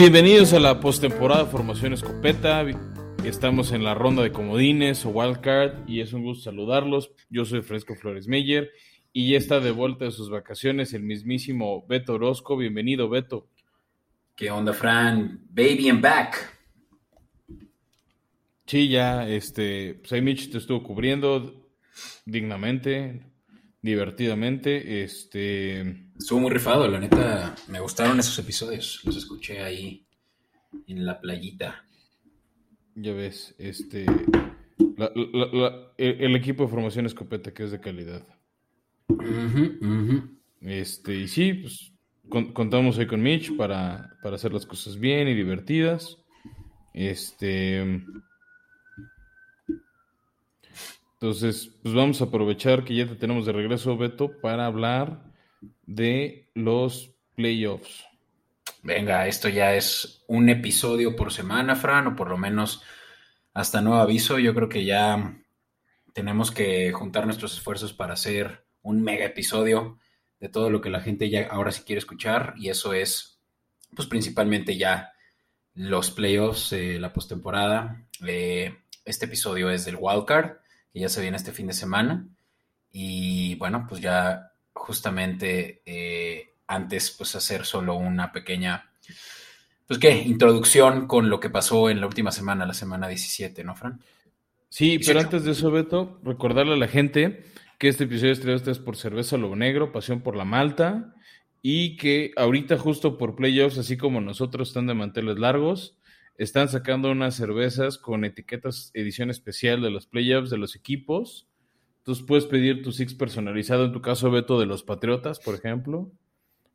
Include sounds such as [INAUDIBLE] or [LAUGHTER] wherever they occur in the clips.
Bienvenidos a la postemporada Formación Escopeta. Estamos en la ronda de comodines o wildcard y es un gusto saludarlos. Yo soy Fresco Flores Meyer y ya está de vuelta de sus vacaciones el mismísimo Beto Orozco. Bienvenido, Beto. ¿Qué onda, Fran? Baby and back. Sí, ya, este, pues Mitch te estuvo cubriendo dignamente, divertidamente, este... Estuvo muy rifado, la neta, me gustaron esos episodios, los escuché ahí en la playita. Ya ves, este, el, equipo de formación escopeta que es de calidad. Este, y sí, pues contamos hoy con Mitch para, para hacer las cosas bien y divertidas. Este, entonces, pues vamos a aprovechar que ya te tenemos de regreso, Beto, para hablar de los playoffs. Venga, esto ya es un episodio por semana, Fran, o por lo menos hasta nuevo aviso. Yo creo que ya tenemos que juntar nuestros esfuerzos para hacer un mega episodio de todo lo que la gente ya ahora sí quiere escuchar, y eso es, pues principalmente ya los playoffs, la postemporada. Eh, este episodio es del wildcard que ya se viene este fin de semana. Y bueno, pues ya justamente eh, antes, pues hacer solo una pequeña, pues qué, introducción con lo que pasó en la última semana, la semana 17, ¿no, Fran? Sí, pero antes de eso, Beto, recordarle a la gente que este episodio es traído por Cerveza Lobo Negro, Pasión por la Malta, y que ahorita justo por playoffs, así como nosotros están de manteles largos, están sacando unas cervezas con etiquetas edición especial de los playoffs de los equipos. Entonces puedes pedir tu six personalizado, en tu caso Beto de los Patriotas, por ejemplo,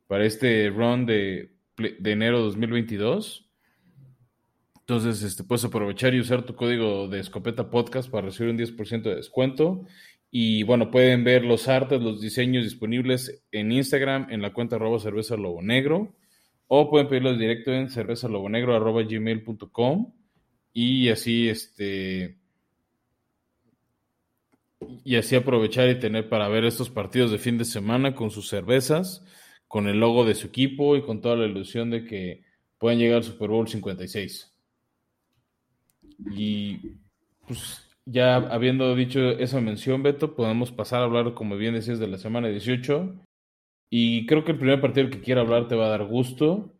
para este run de, de enero 2022. Entonces, este, puedes aprovechar y usar tu código de escopeta podcast para recibir un 10% de descuento. Y bueno, pueden ver los artes, los diseños disponibles en Instagram, en la cuenta arroba cerveza lobo negro. O pueden pedirlo directo en cervezalobonegro.gmail.com y así este y así aprovechar y tener para ver estos partidos de fin de semana con sus cervezas, con el logo de su equipo y con toda la ilusión de que puedan llegar al Super Bowl 56. Y pues ya habiendo dicho esa mención, Beto, podemos pasar a hablar, como bien decías, de la semana 18 y creo que el primer partido que quiero hablar te va a dar gusto.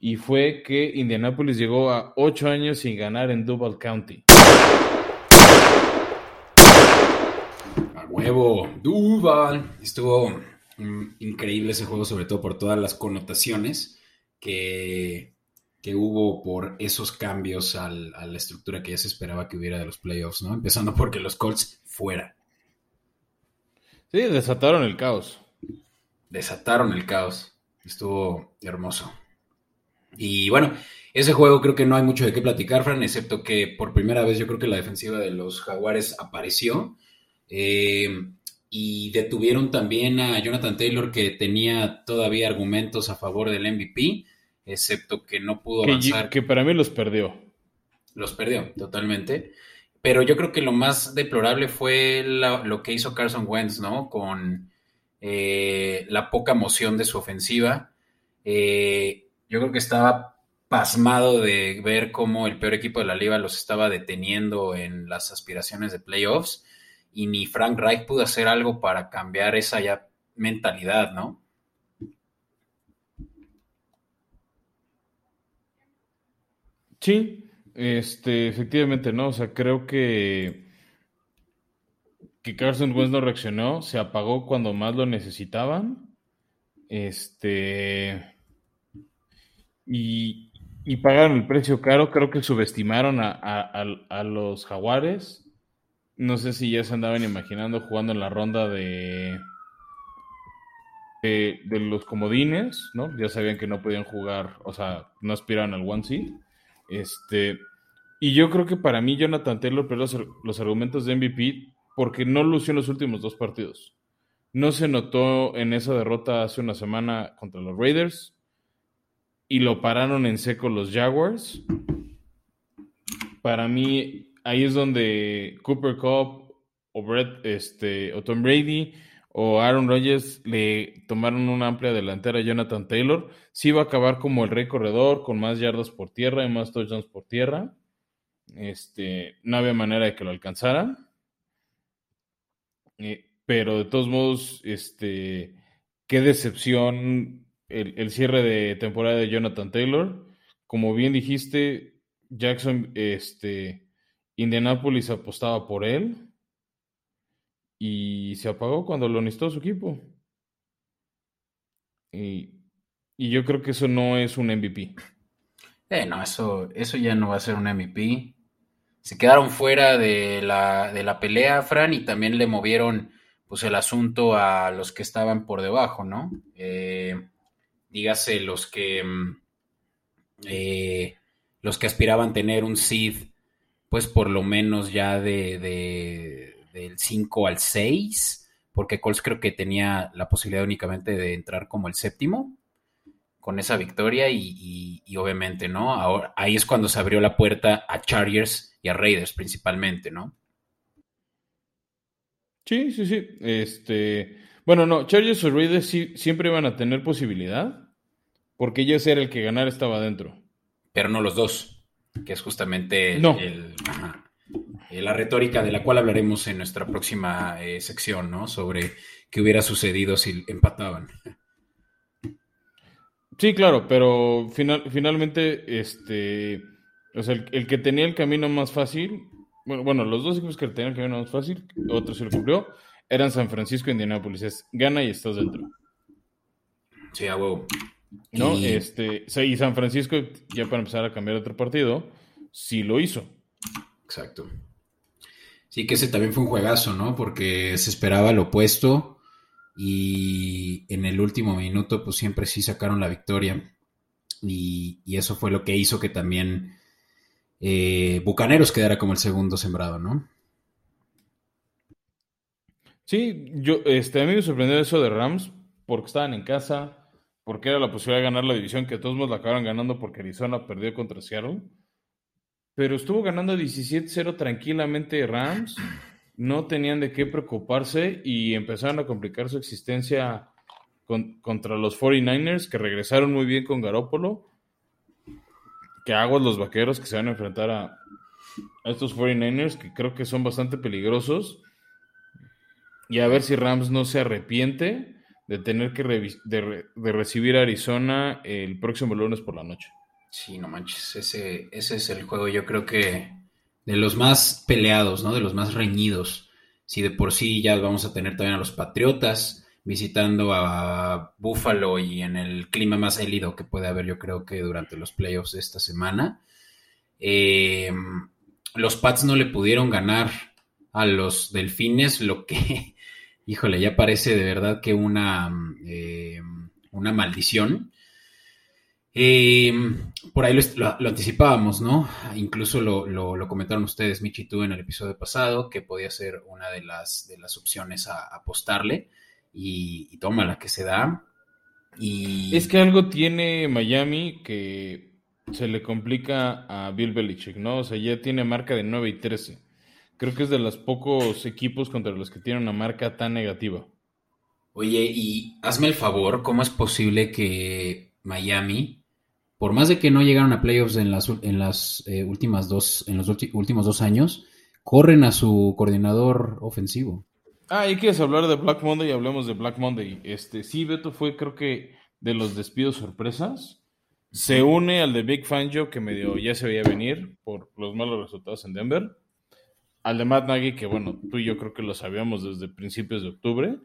Y fue que Indianapolis llegó a ocho años sin ganar en Duval County. A huevo, Duval. Estuvo increíble ese juego, sobre todo por todas las connotaciones que, que hubo por esos cambios a la estructura que ya se esperaba que hubiera de los playoffs, ¿no? Empezando porque los Colts fuera. Sí, desataron el caos desataron el caos. Estuvo hermoso. Y bueno, ese juego creo que no hay mucho de qué platicar, Fran, excepto que por primera vez yo creo que la defensiva de los Jaguares apareció. Eh, y detuvieron también a Jonathan Taylor, que tenía todavía argumentos a favor del MVP, excepto que no pudo avanzar. Que, para mí los perdió. Los perdió, totalmente. Pero yo creo que lo más deplorable fue lo que hizo Carson Wentz, ¿no? Con eh, la poca moción de su ofensiva. Eh, yo creo que estaba pasmado de ver cómo el peor equipo de la liga los estaba deteniendo en las aspiraciones de playoffs y ni Frank Reich pudo hacer algo para cambiar esa ya mentalidad, ¿no? Sí, este, efectivamente, ¿no? O sea, creo que que Carson Wentz no reaccionó, se apagó cuando más lo necesitaban. Este. Y, pagaron el precio caro. Creo que subestimaron a, los Jaguares. No sé si ya se andaban imaginando jugando en la ronda de, de, los comodines, ¿no? Ya sabían que no podían jugar, o sea, no aspiraban al one seed. Este, y yo creo que para mí Jonathan Taylor pero los, los argumentos de MVP porque no lució en los últimos dos partidos. No se notó en esa derrota hace una semana contra los Raiders y lo pararon en seco los Jaguars. Para mí, ahí es donde Cooper Cup o, Brett, este, o Tom Brady o Aaron Rodgers le tomaron una amplia delantera a Jonathan Taylor, sí va a acabar como el rey corredor, con más yardas por tierra y más touchdowns por tierra. Este, no había manera de que lo alcanzara. Eh, pero de todos modos, este, qué decepción el, cierre de temporada de Jonathan Taylor. Como bien dijiste, Jackson, este, Indianapolis apostaba por él y se apagó cuando lo necesitó su equipo. Y, yo creo que eso no es un MVP. Eh, no, eso, eso ya no va a ser un MVP. Se quedaron fuera de la, de la pelea, Fran, y también le movieron pues el asunto a los que estaban por debajo, ¿no? Eh, dígase los que mm, eh, los que aspiraban tener un seed, pues por lo menos ya de, del 5 al 6, porque Colts creo que tenía la posibilidad únicamente de entrar como el séptimo con esa victoria y, y obviamente, ¿no? Ahora, ahí es cuando se abrió la puerta a Chargers y a Raiders principalmente, ¿no? Sí, sí, sí. Este, bueno, no, Chargers o Raiders sí, siempre iban a tener posibilidad, porque ellos era el que ganar estaba adentro. Pero no los dos, que es justamente el, eh, la retórica de la cual hablaremos en nuestra próxima eh, sección, ¿no? Sobre qué hubiera sucedido si empataban. Sí, claro, pero final, finalmente, este, o sea, el, que tenía el camino más fácil bueno, bueno, los dos equipos que tenían que ver más fácil, otro se lo cumplió, eran San Francisco y Indianapolis. Es gana y estás dentro. Sí, a huevo. ¿No? Y... Este, y San Francisco, ya para empezar a cambiar otro partido, sí lo hizo. Exacto. Sí, que ese también fue un juegazo, ¿no? Porque se esperaba lo opuesto y en el último minuto, pues siempre sí sacaron la victoria. Y, y eso fue lo que hizo que también eh, Bucaneros quedara como el segundo sembrado, ¿no? Sí, yo, este, a mí me sorprendió eso de Rams, porque estaban en casa, porque era la posibilidad de ganar la división, que todos modos la acabaron ganando porque Arizona perdió contra Seattle. Pero estuvo ganando 17-0 tranquilamente Rams, no tenían de qué preocuparse y empezaron a complicar su existencia contra los 49ers, que regresaron muy bien con Garópolo que aguas los vaqueros que se van a enfrentar a, estos 49ers, que creo que son bastante peligrosos. Y a ver si Rams no se arrepiente de tener que de, recibir a Arizona el próximo lunes por la noche. Sí, no manches, ese, ese es el juego, yo creo que de los más peleados, ¿no? De los más reñidos. Si de por sí ya vamos a tener también a los Patriotas, visitando a Buffalo y en el clima más hélido que puede haber, yo creo que durante los playoffs de esta semana. Eh, los Pats no le pudieron ganar a los Delfines, lo que, híjole, ya parece de verdad que una, eh, una maldición. Eh, por ahí lo, anticipábamos, ¿no? Incluso lo, comentaron ustedes, Michi tú, en el episodio pasado, que podía ser una de las, de las opciones a apostarle y, toma la que se da. Y... Es que algo tiene Miami que se le complica a Bill Belichick, ¿no? O sea, ya tiene marca de 9 y 13. Creo que es de los pocos equipos contra los que tiene una marca tan negativa. Oye, y hazme el favor, ¿cómo es posible que Miami, por más de que no llegaron a playoffs en las, en las eh, últimas dos, en los últimos dos años, corren a su coordinador ofensivo? Ah, y quieres hablar de Black Monday hablemos de Black Monday. Este, sí, Beto fue creo que de los despidos sorpresas. Se une al de Big Fangio que medio ya se veía venir por los malos resultados en Denver. Al de Matt Nagy, que bueno, tú y yo creo que lo sabíamos desde principios de octubre.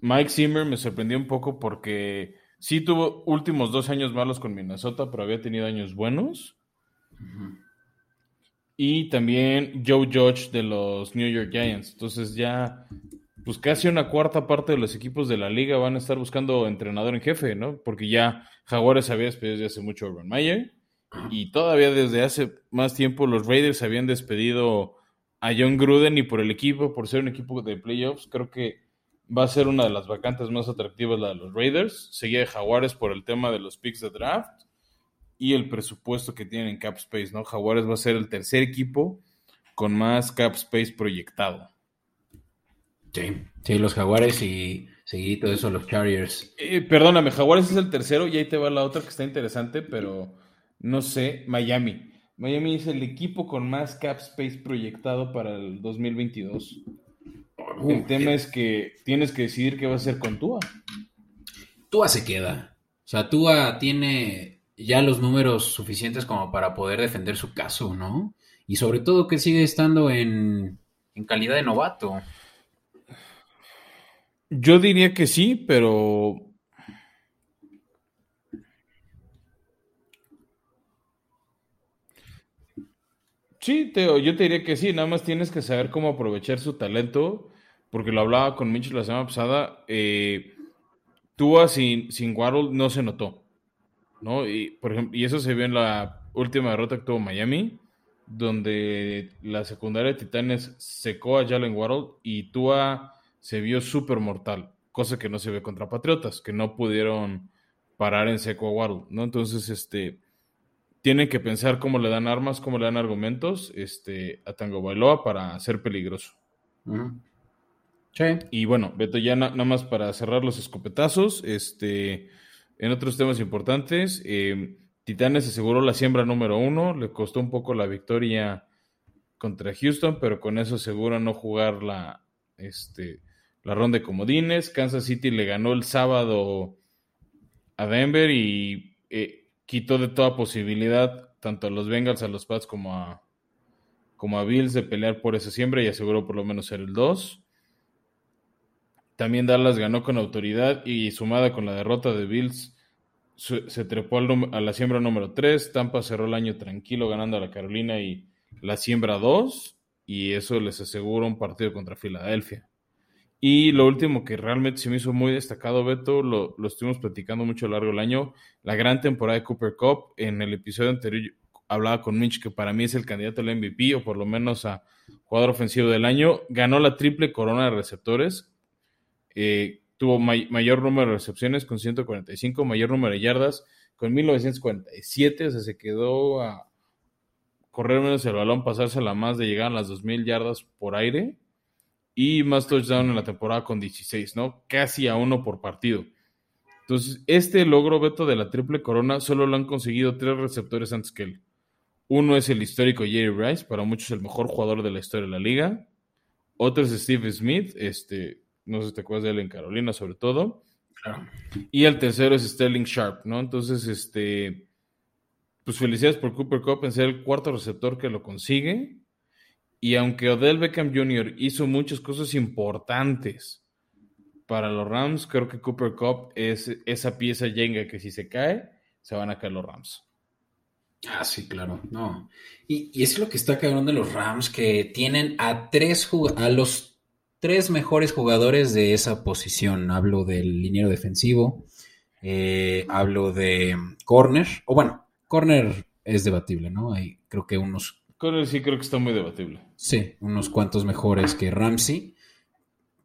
Mike Zimmer me sorprendió un poco porque sí tuvo últimos dos años malos con Minnesota, pero había tenido años buenos. Y también Joe Judge de los New York Giants. Entonces ya, pues casi una cuarta parte de los equipos de la liga van a estar buscando entrenador en jefe, ¿no? Porque ya Jaguares había despedido desde hace mucho a Urban Meyer. Y todavía desde hace más tiempo los Raiders habían despedido a John Gruden y por el equipo, por ser un equipo de playoffs, creo que va a ser una de las vacantes más atractivas la de los Raiders. Seguía de Jaguares por el tema de los picks de draft y el presupuesto que tienen en cap space, ¿no? Jaguares va a ser el tercer equipo con más cap space proyectado. Sí, sí, los Jaguares y seguidito eso, los Chargers. Eh, perdóname, Jaguares es el tercero y ahí te va la otra que está interesante, pero no sé, Miami. Miami es el equipo con más cap space proyectado para el 2022. el tema es que tienes que decidir qué va a hacer con Tua. Tua se queda. O sea, Tua tiene ya los números suficientes como para poder defender su caso, ¿no? Y sobre todo que sigue estando en, en calidad de novato. Yo diría que sí, pero Sí, Teo, yo te diría que sí, nada más tienes que saber cómo aprovechar su talento, porque lo hablaba con Mitch la semana pasada. Eh, Tua sin, sin no se notó, ¿no? Y, por ejemplo, y eso se vio en la última derrota que tuvo Miami, donde la secundaria de Titanes secó a Jalen Waddle y Tua se vio súper mortal, cosa que no se ve contra Patriotas, que no pudieron parar en seco a Waddle, ¿no? Entonces, este tienen que pensar cómo le dan armas, cómo le dan argumentos este, a Tango Bailoa para ser peligroso. Sí. Y bueno, Beto, ya nada más para cerrar los escopetazos, este, en otros temas importantes, eh, Titanes aseguró la siembra número uno, le costó un poco la victoria contra Houston, pero con eso asegura no jugar la, este, la ronda de comodines. Kansas City le ganó el sábado a Denver y eh, quitó de toda posibilidad tanto a los Bengals, a los Pats como a, como a Bills de pelear por esa siembra y aseguró por lo menos ser el 2. También Dallas ganó con autoridad y sumada con la derrota de Bills se trepó a la siembra número 3. Tampa cerró el año tranquilo ganando a la Carolina y la siembra 2 y eso les asegura un partido contra Filadelfia. Y lo último que realmente se me hizo muy destacado, Beto, lo, estuvimos platicando mucho a lo largo del año, la gran temporada de Cooper Cup. En el episodio anterior hablaba con Mitch que para mí es el candidato al MVP o por lo menos a jugador ofensivo del año. Ganó la triple corona de receptores. Eh, tuvo mayor número de recepciones con 145, mayor número de yardas con 1947, o sea, se quedó a correr menos el balón, pasársela más de llegar a las 2000 yardas por aire y más touchdown en la temporada con 16, ¿no? Casi a uno por partido. Entonces, este logro, Beto, de la triple corona, solo lo han conseguido tres receptores antes que él. Uno es el histórico Jerry Rice, para muchos el mejor jugador de la historia de la liga. Otro es Steve Smith, este, no sé si te acuerdas de él en Carolina sobre todo. Y el tercero es Sterling Sharp, ¿no? Entonces, este, pues felicidades por Cooper Cup en ser el cuarto receptor que lo consigue. Y aunque Odell Beckham Jr. hizo muchas cosas importantes para los Rams, creo que Cooper Cup es esa pieza yenga que si se cae, se van a caer los Rams. Ah, sí, claro, no. Y, es lo que está cabrón de los Rams, que tienen a tres a los tres mejores jugadores de esa posición. Hablo del liniero defensivo, eh, hablo de corner, o bueno, corner es debatible, ¿no? Hay creo que unos con sí creo que está muy debatible. Sí, unos cuantos mejores que Ramsey.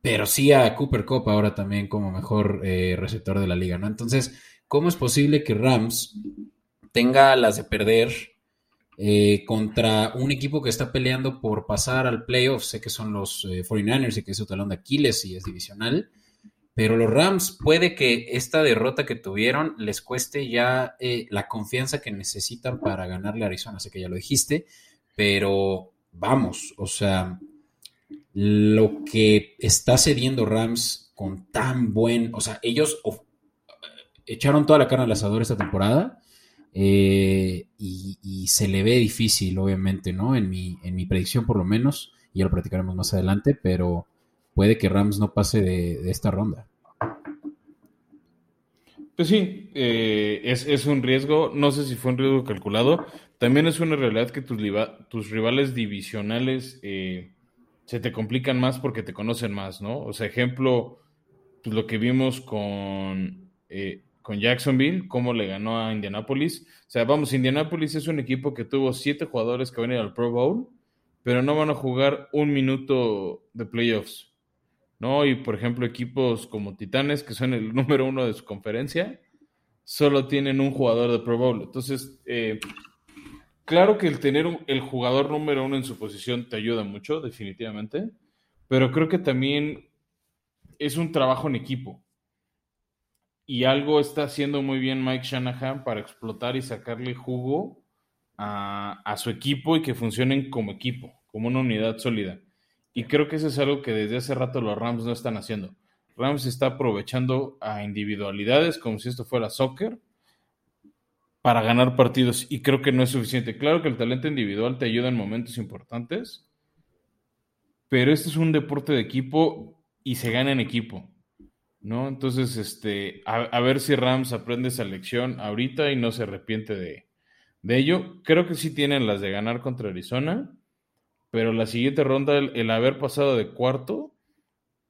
Pero sí a Cooper Cup ahora también como mejor eh, receptor de la liga, ¿no? Entonces, ¿cómo es posible que Rams tenga las de perder eh, contra un equipo que está peleando por pasar al playoff? Sé que son los 49ers eh, y que es su talón de Aquiles y es divisional. Pero los Rams puede que esta derrota que tuvieron les cueste ya la confianza que necesitan para ganarle a Arizona. Sé que ya lo dijiste, pero vamos, o sea, lo que está cediendo Rams con tan buen, o sea, ellos echaron toda la carne al asador esta temporada eh, y, se le ve difícil, obviamente, ¿no? En mi, en mi predicción por lo menos, y ya lo platicaremos más adelante, pero puede que Rams no pase de, esta ronda. Pues sí, eh, es, es, un riesgo, no sé si fue un riesgo calculado, también es una realidad que tus, rivales divisionales eh, se te complican más porque te conocen más, ¿no? O sea, ejemplo, pues lo que vimos con, eh, con Jacksonville, cómo le ganó a Indianapolis. O sea, vamos, Indianapolis es un equipo que tuvo siete jugadores que van a ir al Pro Bowl, pero no van a jugar un minuto de playoffs, ¿no? Y por ejemplo, equipos como Titanes, que son el [LAUGHS] número uno de su conferencia, solo tienen un jugador de Pro Bowl. Entonces, eh, Claro que el tener el jugador número uno en su posición te ayuda mucho, definitivamente, pero creo que también es un trabajo en equipo. Y algo está haciendo muy bien Mike Shanahan para explotar y sacarle jugo a, a su equipo y que funcionen como equipo, como una unidad sólida. Y creo que eso es algo que desde hace rato los Rams no están haciendo. Rams está aprovechando a individualidades como si esto fuera soccer para ganar partidos y creo que no es suficiente. Claro que el talento individual te ayuda en momentos importantes, pero este es un deporte de equipo y se gana en equipo, ¿no? Entonces, este, a, ver si Rams aprende esa lección ahorita y no se arrepiente de, de ello. Creo que sí tienen las de ganar contra Arizona, pero la siguiente ronda, el haber pasado de cuarto,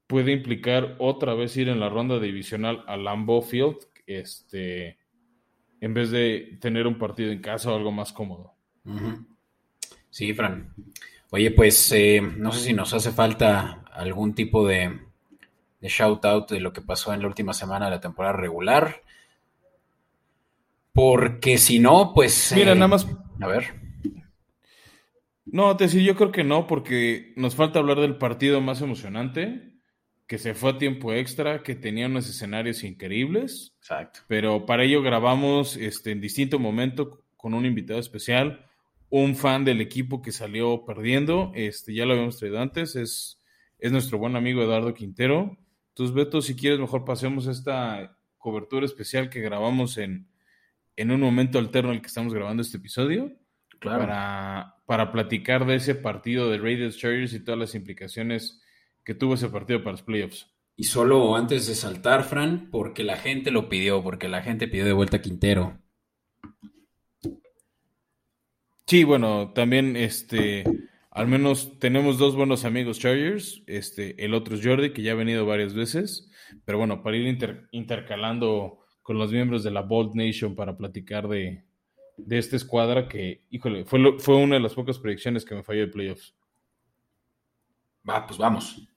puede implicar otra vez ir en la ronda divisional a Lambeau Field, este, en vez de tener un partido en casa o algo más cómodo. Sí, Fran. Oye, pues eh, no sé si nos hace falta algún tipo de, de shout out de lo que pasó en la última semana de la temporada regular. Porque si no, pues. Mira, eh, nada más. A ver. No, te decía, yo creo que no, porque nos falta hablar del partido más emocionante que se fue a tiempo extra, que tenía unos escenarios increíbles. Exacto. Pero para ello grabamos este, en distinto momento con un invitado especial, un fan del equipo que salió perdiendo. Este, ya lo habíamos traído antes, es, es nuestro buen amigo Eduardo Quintero. Entonces, Beto, si quieres, mejor pasemos esta cobertura especial que grabamos en, en un momento alterno en el que estamos grabando este episodio. Claro. Para, para platicar de ese partido de Raiders Chargers y todas las implicaciones que tuvo ese partido para los playoffs. Y solo antes de saltar, Fran, porque la gente lo pidió, porque la gente pidió de vuelta a Quintero. Sí, bueno, también este, al menos tenemos dos buenos amigos Chargers. Este, el otro es Jordi, que ya ha venido varias veces. Pero bueno, para ir intercalando con los miembros de la Bold Nation para platicar de, de esta escuadra que, híjole, fue, fue una de las pocas predicciones que me falló de playoffs. Va, pues vamos.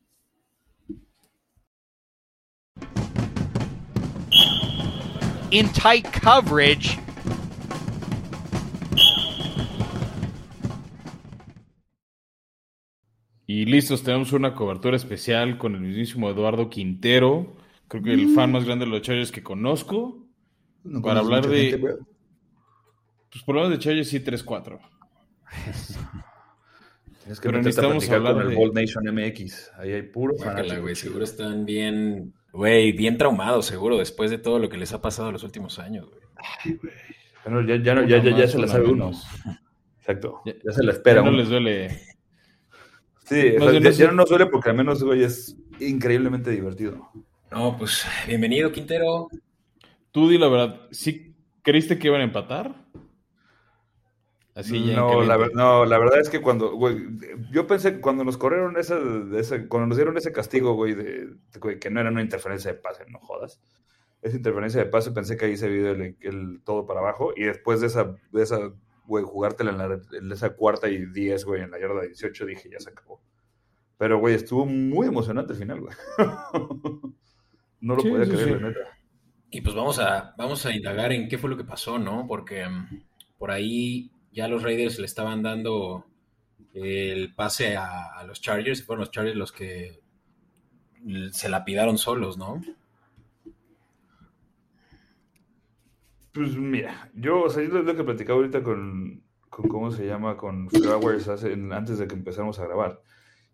In tight coverage. Y listos, tenemos una cobertura especial con el mismísimo Eduardo Quintero, creo que el fan más grande de los Chargers que conozco, para hablar de... pues por lo menos de Chargers sí 3-4. Es que Pero necesitamos hablar con el Bold Nation MX. Ahí hay puro güey, seguro están bien, güey, bien traumados, seguro, después de todo lo que les ha pasado en los últimos años, güey. Ay, güey. Bueno, ya, ya, ya, ya, ya se la sabe uno. Exacto. Ya, se la espera. no les duele. Sí, ya, no nos duele porque al menos, güey, es increíblemente divertido. No, pues, bienvenido, Quintero. Tú di la verdad, ¿sí creíste que iban a empatar? No, la, no, la verdad es que cuando, güey, yo pensé que cuando nos corrieron esa, cuando nos dieron ese castigo, güey, de, que no era una interferencia de pase, no jodas. Esa interferencia de pase pensé que ahí se vio el, todo para abajo y después de esa, de esa, güey, jugártela en, la, en esa cuarta y diez, güey, en la yarda 18, dije, ya se acabó. Pero, güey, estuvo muy emocionante el final, güey. [LAUGHS] no lo podía creer, neta. Y pues vamos a, vamos a indagar en qué fue lo que pasó, ¿no? Porque mm, por ahí ya los Raiders le estaban dando el pase a, los Chargers y fueron los Chargers los que se lapidaron solos, ¿no? Pues mira, yo, o sea, yo lo que platicaba ahorita con, con, ¿cómo se llama? Con Flowers antes de que empezáramos a grabar.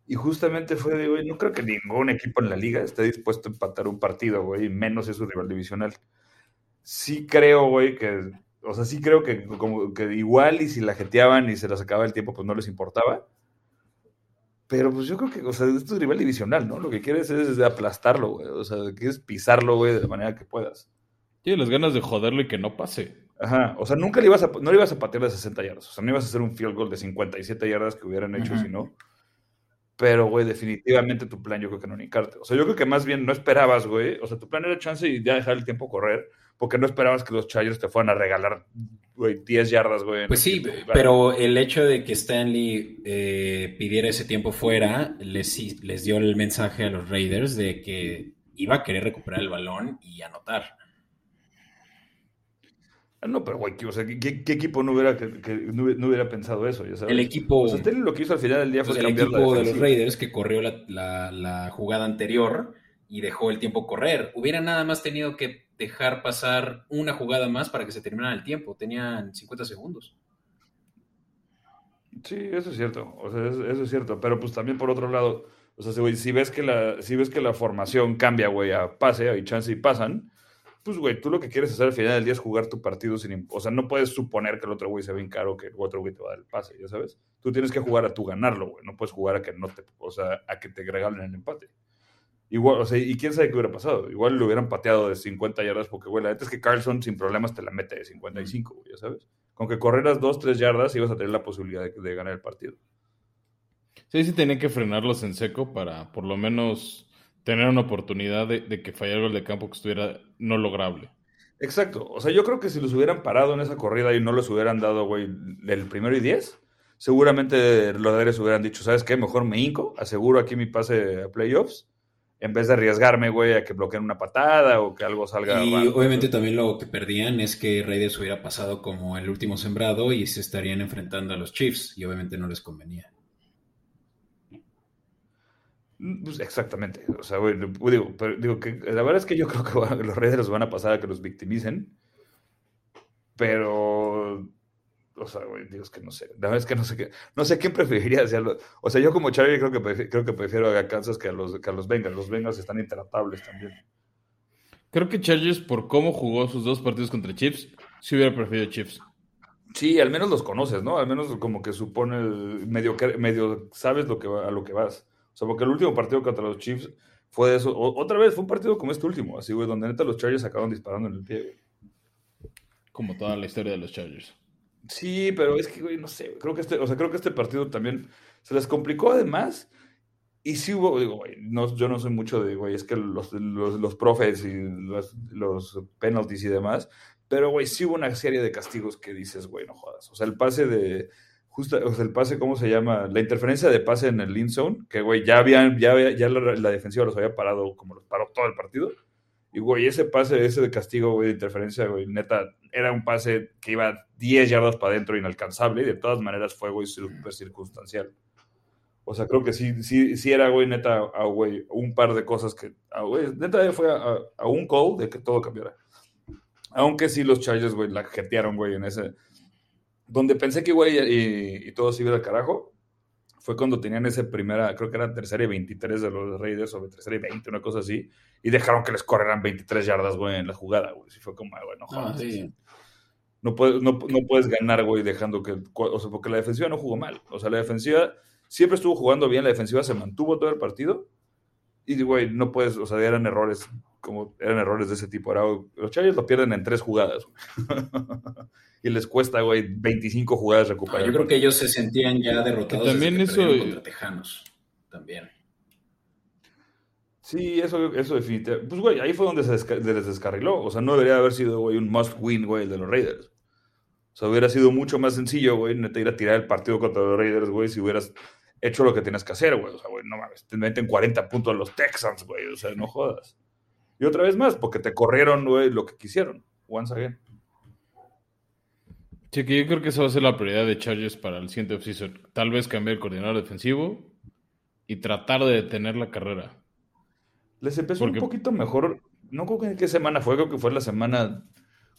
Y justamente fue de, güey, no creo que ningún equipo en la liga esté dispuesto a empatar un partido, güey, menos es su rival divisional. Sí creo, güey, que o sea, sí creo que, como, que igual y si la jeteaban y se la sacaba el tiempo, pues no les importaba. Pero pues yo creo que, o sea, esto es rival divisional, ¿no? Lo que quieres es aplastarlo, güey. O sea, quieres pisarlo, güey, de la manera que puedas. Tienes las ganas de joderlo y que no pase. Ajá, o sea, nunca le ibas a, no le ibas a patear de 60 yardas. O sea, no ibas a hacer un field goal de 57 yardas que hubieran hecho si no. Pero, güey, definitivamente tu plan yo creo que no ni carte. O sea, yo creo que más bien no esperabas, güey. O sea, tu plan era chance y ya dejar el tiempo correr porque no esperabas que los Chargers te fueran a regalar, güey, 10 yardas, güey. Pues sí, pero el hecho de que Stanley eh, pidiera ese tiempo fuera les, les dio el mensaje a los Raiders de que iba a querer recuperar el balón y anotar. Ah, no, pero güey, o sea, ¿qué, equipo no hubiera, que, no, hubiera pensado eso? Ya sabes? El equipo. O sea, Stanley lo que hizo al final del día fue pues el equipo de los Raiders que corrió la, la, jugada anterior y dejó el tiempo correr. Hubiera nada más tenido que dejar pasar una jugada más para que se terminara el tiempo. Tenían 50 segundos. Sí, eso es cierto. O sea, eso, es cierto. Pero pues también por otro lado, o sea, güey, si ves que la, si ves que la formación cambia, güey, a pase, hay chance y pasan, pues, güey, tú lo que quieres hacer al final del día es jugar tu partido sin... O sea, no puedes suponer que el otro güey se ve bien caro que el otro güey te va a dar el pase, ya sabes. Tú tienes que jugar a tu ganarlo, güey. No puedes jugar a que no te... O sea, a que te regalen el empate. Igual, o sea, y quién sabe qué hubiera pasado. Igual lo hubieran pateado de 50 yardas porque, güey, la neta es que Carlson sin problemas te la mete de 55, güey, ya sabes. Con que correras 2, 3 yardas ibas a tener la posibilidad de, ganar el partido. Sí, sí, tienen que frenarlos en seco para por lo menos tener una oportunidad de, que fallara el gol de campo que estuviera no lograble. Exacto. O sea, yo creo que si los hubieran parado en esa corrida y no los hubieran dado, güey, el primero y diez, seguramente los Aires hubieran dicho, ¿sabes qué? Mejor me hinco, aseguro aquí mi pase a playoffs, en vez de arriesgarme, güey, a que bloqueen una patada o que algo salga. Y obviamente también lo que perdían es que Raiders hubiera pasado como el último sembrado y se estarían enfrentando a los Chiefs y obviamente no les convenía. Pues exactamente. O sea, güey, digo, digo que la verdad es que yo creo que [LAUGHS] los Raiders van a pasar a que los victimicen. Pero, o sea, güey, Dios que no sé. La verdad es que no sé qué, no sé quién preferiría hacerlo. O sea, yo como Charlie creo que prefiero, creo que prefiero a Kansas que a los, que a los Bengals. Los Bengals están intratables también. Creo que Chargers, por cómo jugó sus dos partidos contra Chiefs, sí hubiera preferido Chiefs. Sí, al menos los conoces, ¿no? Al menos como que supone medio, medio sabes lo que a lo que vas. O sea, porque el último partido contra los Chiefs fue de eso. otra vez, fue un partido como este último, así, güey, donde neta los Chargers acaban disparando en el pie, güey. Como toda la historia de los Chargers. Sí, pero es que, güey, no sé, creo que este, o sea, creo que este partido también se les complicó además. Y sí hubo, digo, güey, no, yo no soy mucho de, güey, es que los, los, los profes y los, los penalties y demás, pero, güey, sí hubo una serie de castigos que dices, güey, no jodas. O sea, el pase de, justo, o sea, el pase, ¿cómo se llama? La interferencia de pase en el lean zone, que, güey, ya habían, ya, ya la, defensiva los había parado, como los paró todo el partido. Y, güey, ese pase, ese de castigo, güey, de interferencia, güey, neta, era un pase que iba 10 yardas para adentro, inalcanzable, y de todas maneras fue, güey, súper circunstancial. O sea, creo que sí, sí, sí era, güey, neta, a, güey, un par de cosas que, güey, neta fue a, a, un call de que todo cambiara. Aunque sí los Chargers, güey, la jetearon, güey, en ese, donde pensé que, güey, y, y, todo se iba al carajo, fue cuando tenían ese primera, creo que era tercera y 23 de los Raiders, o tercera y 20, una cosa así, y dejaron que les corrieran 23 yardas, güey, en la jugada, güey. Sí fue como, güey, no ah, No puedes, no, no, puedes ganar, güey, dejando que. O sea, porque la defensiva no jugó mal. O sea, la defensiva siempre estuvo jugando bien, la defensiva se mantuvo todo el partido. Y, güey, no puedes, o sea, eran errores, como eran errores de ese tipo. Ahora, los Chargers lo pierden en tres jugadas. [LAUGHS] y les cuesta, güey, 25 jugadas recuperar. yo creo que ellos se sentían ya derrotados también eso... contra Tejanos. También. Sí, eso, eso definitivamente. Pues, güey, ahí fue donde se les descarriló. O sea, no debería haber sido, güey, un must win, güey, de los Raiders. O sea, hubiera sido mucho más sencillo, güey, neta ir a tirar el partido contra los Raiders, güey, si hubieras hecho lo que tienes que hacer, güey. O sea, güey, no mames, te meten 40 puntos a los Texans, güey. O sea, no jodas. Y otra vez más, porque te corrieron, güey, lo que quisieron. Once again. Sí, que yo creo que esa va a ser la prioridad de Chargers para el siguiente offseason. Tal vez cambiar el coordinador defensivo y tratar de detener la carrera. Les empezó un poquito mejor. No creo que qué semana fue, creo que fue la semana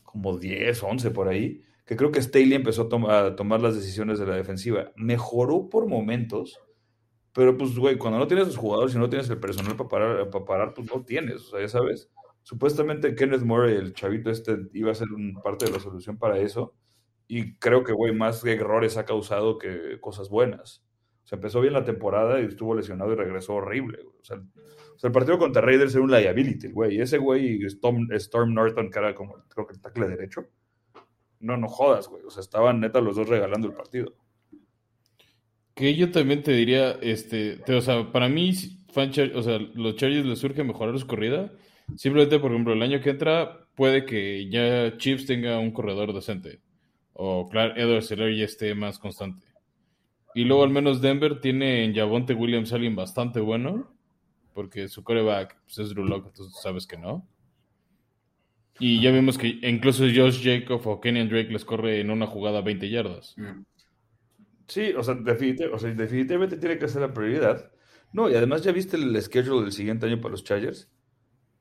como 10, 11 por ahí. Que creo que Staley empezó a, tomar las decisiones de la defensiva. Mejoró por momentos, pero pues, güey, cuando no tienes los jugadores y no tienes el personal para parar, para parar pues no tienes, o sea, ya sabes. Supuestamente Kenneth Moore, el chavito este, iba a ser un parte de la solución para eso y creo que, güey, más errores ha causado que cosas buenas. O sea, empezó bien la temporada y estuvo lesionado y regresó horrible. O sea, el partido contra Raiders era un liability, güey. Ese güey, Storm, Storm Norton, que era como, creo que el tackle derecho. No, no jodas, güey. O sea, estaban neta los dos regalando el partido. Que yo también te diría, este, o sea, para mí, fan o sea, los Chargers les surge mejorar su corrida. Simplemente, por ejemplo, el año que entra puede que ya Chiefs tenga un corredor decente o claro, Edward Seller ya esté más constante. Y luego al menos Denver tiene en Javonte Williams alguien bastante bueno, porque su coreback pues, es Drew entonces sabes que no. Y ya vimos que incluso Josh Jacob o Kenyan Drake les corre en una jugada 20 yardas. Mm. Sí, o sea, definitivamente, tiene que ser la prioridad. No, y además ya viste el schedule del siguiente año para los Chargers.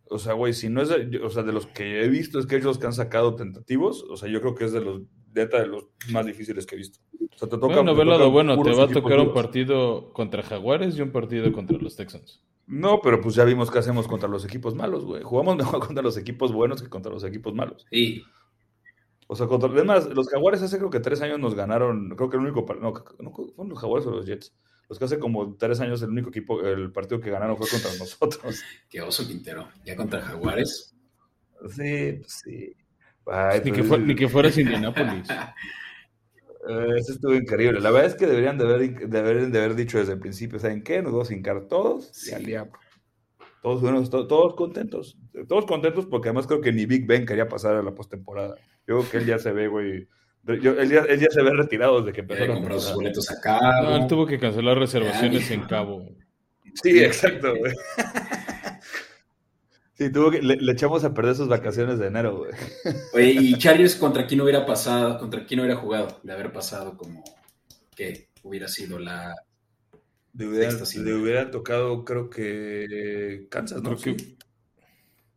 o sea, güey, si no es, de, o sea, de los que he visto es que han sacado tentativos, o sea, yo creo que es de los, neta, de los más difíciles que he visto. O sea, te toca. Bueno, te toca bueno, te va a tocar un partido contra Jaguares y un partido contra los Texans. No, pero pues ya vimos qué hacemos contra los equipos malos, güey. Jugamos [LAUGHS] mejor contra los equipos buenos que contra los equipos malos. Y O sea, contra, además, los Jaguares hace creo que tres años nos ganaron, creo que el único, no, no, fueron los Jaguares o los Jets. Los que hace como tres años el único equipo, el partido que ganaron fue contra nosotros. [LAUGHS] qué oso Quintero. Ya contra Jaguares. Sí, pues sí. Ay, Ni pero que, fue- ni que fueras [LAUGHS] Indianapolis. Eh, ese estuvo increíble. La verdad es que deberían de haber, deberían de haber dicho desde el principio, ¿saben qué? Nos vamos a hincar todos y Sí. al diablo. Todos, buenos, to- todos contentos. Todos contentos porque además creo que ni Big Ben quería pasar a la postemporada. Yo creo que él ya se ve, güey. yo- él, ya, él ya se ve retirado desde que empezó la comprado sus boletos acá. No, él tuvo que cancelar reservaciones Ya, en. Cabo. Sí, exacto, güey. [LAUGHS] Sí, tuvo que, le, le echamos a perder sus vacaciones de enero, güey. Oye, ¿y [LAUGHS] Chargers contra quién hubiera pasado? ¿Contra quién hubiera jugado? De haber pasado como que hubiera sido la. Le hubiera, le hubiera tocado, creo que Kansas, ¿no? Creo que-.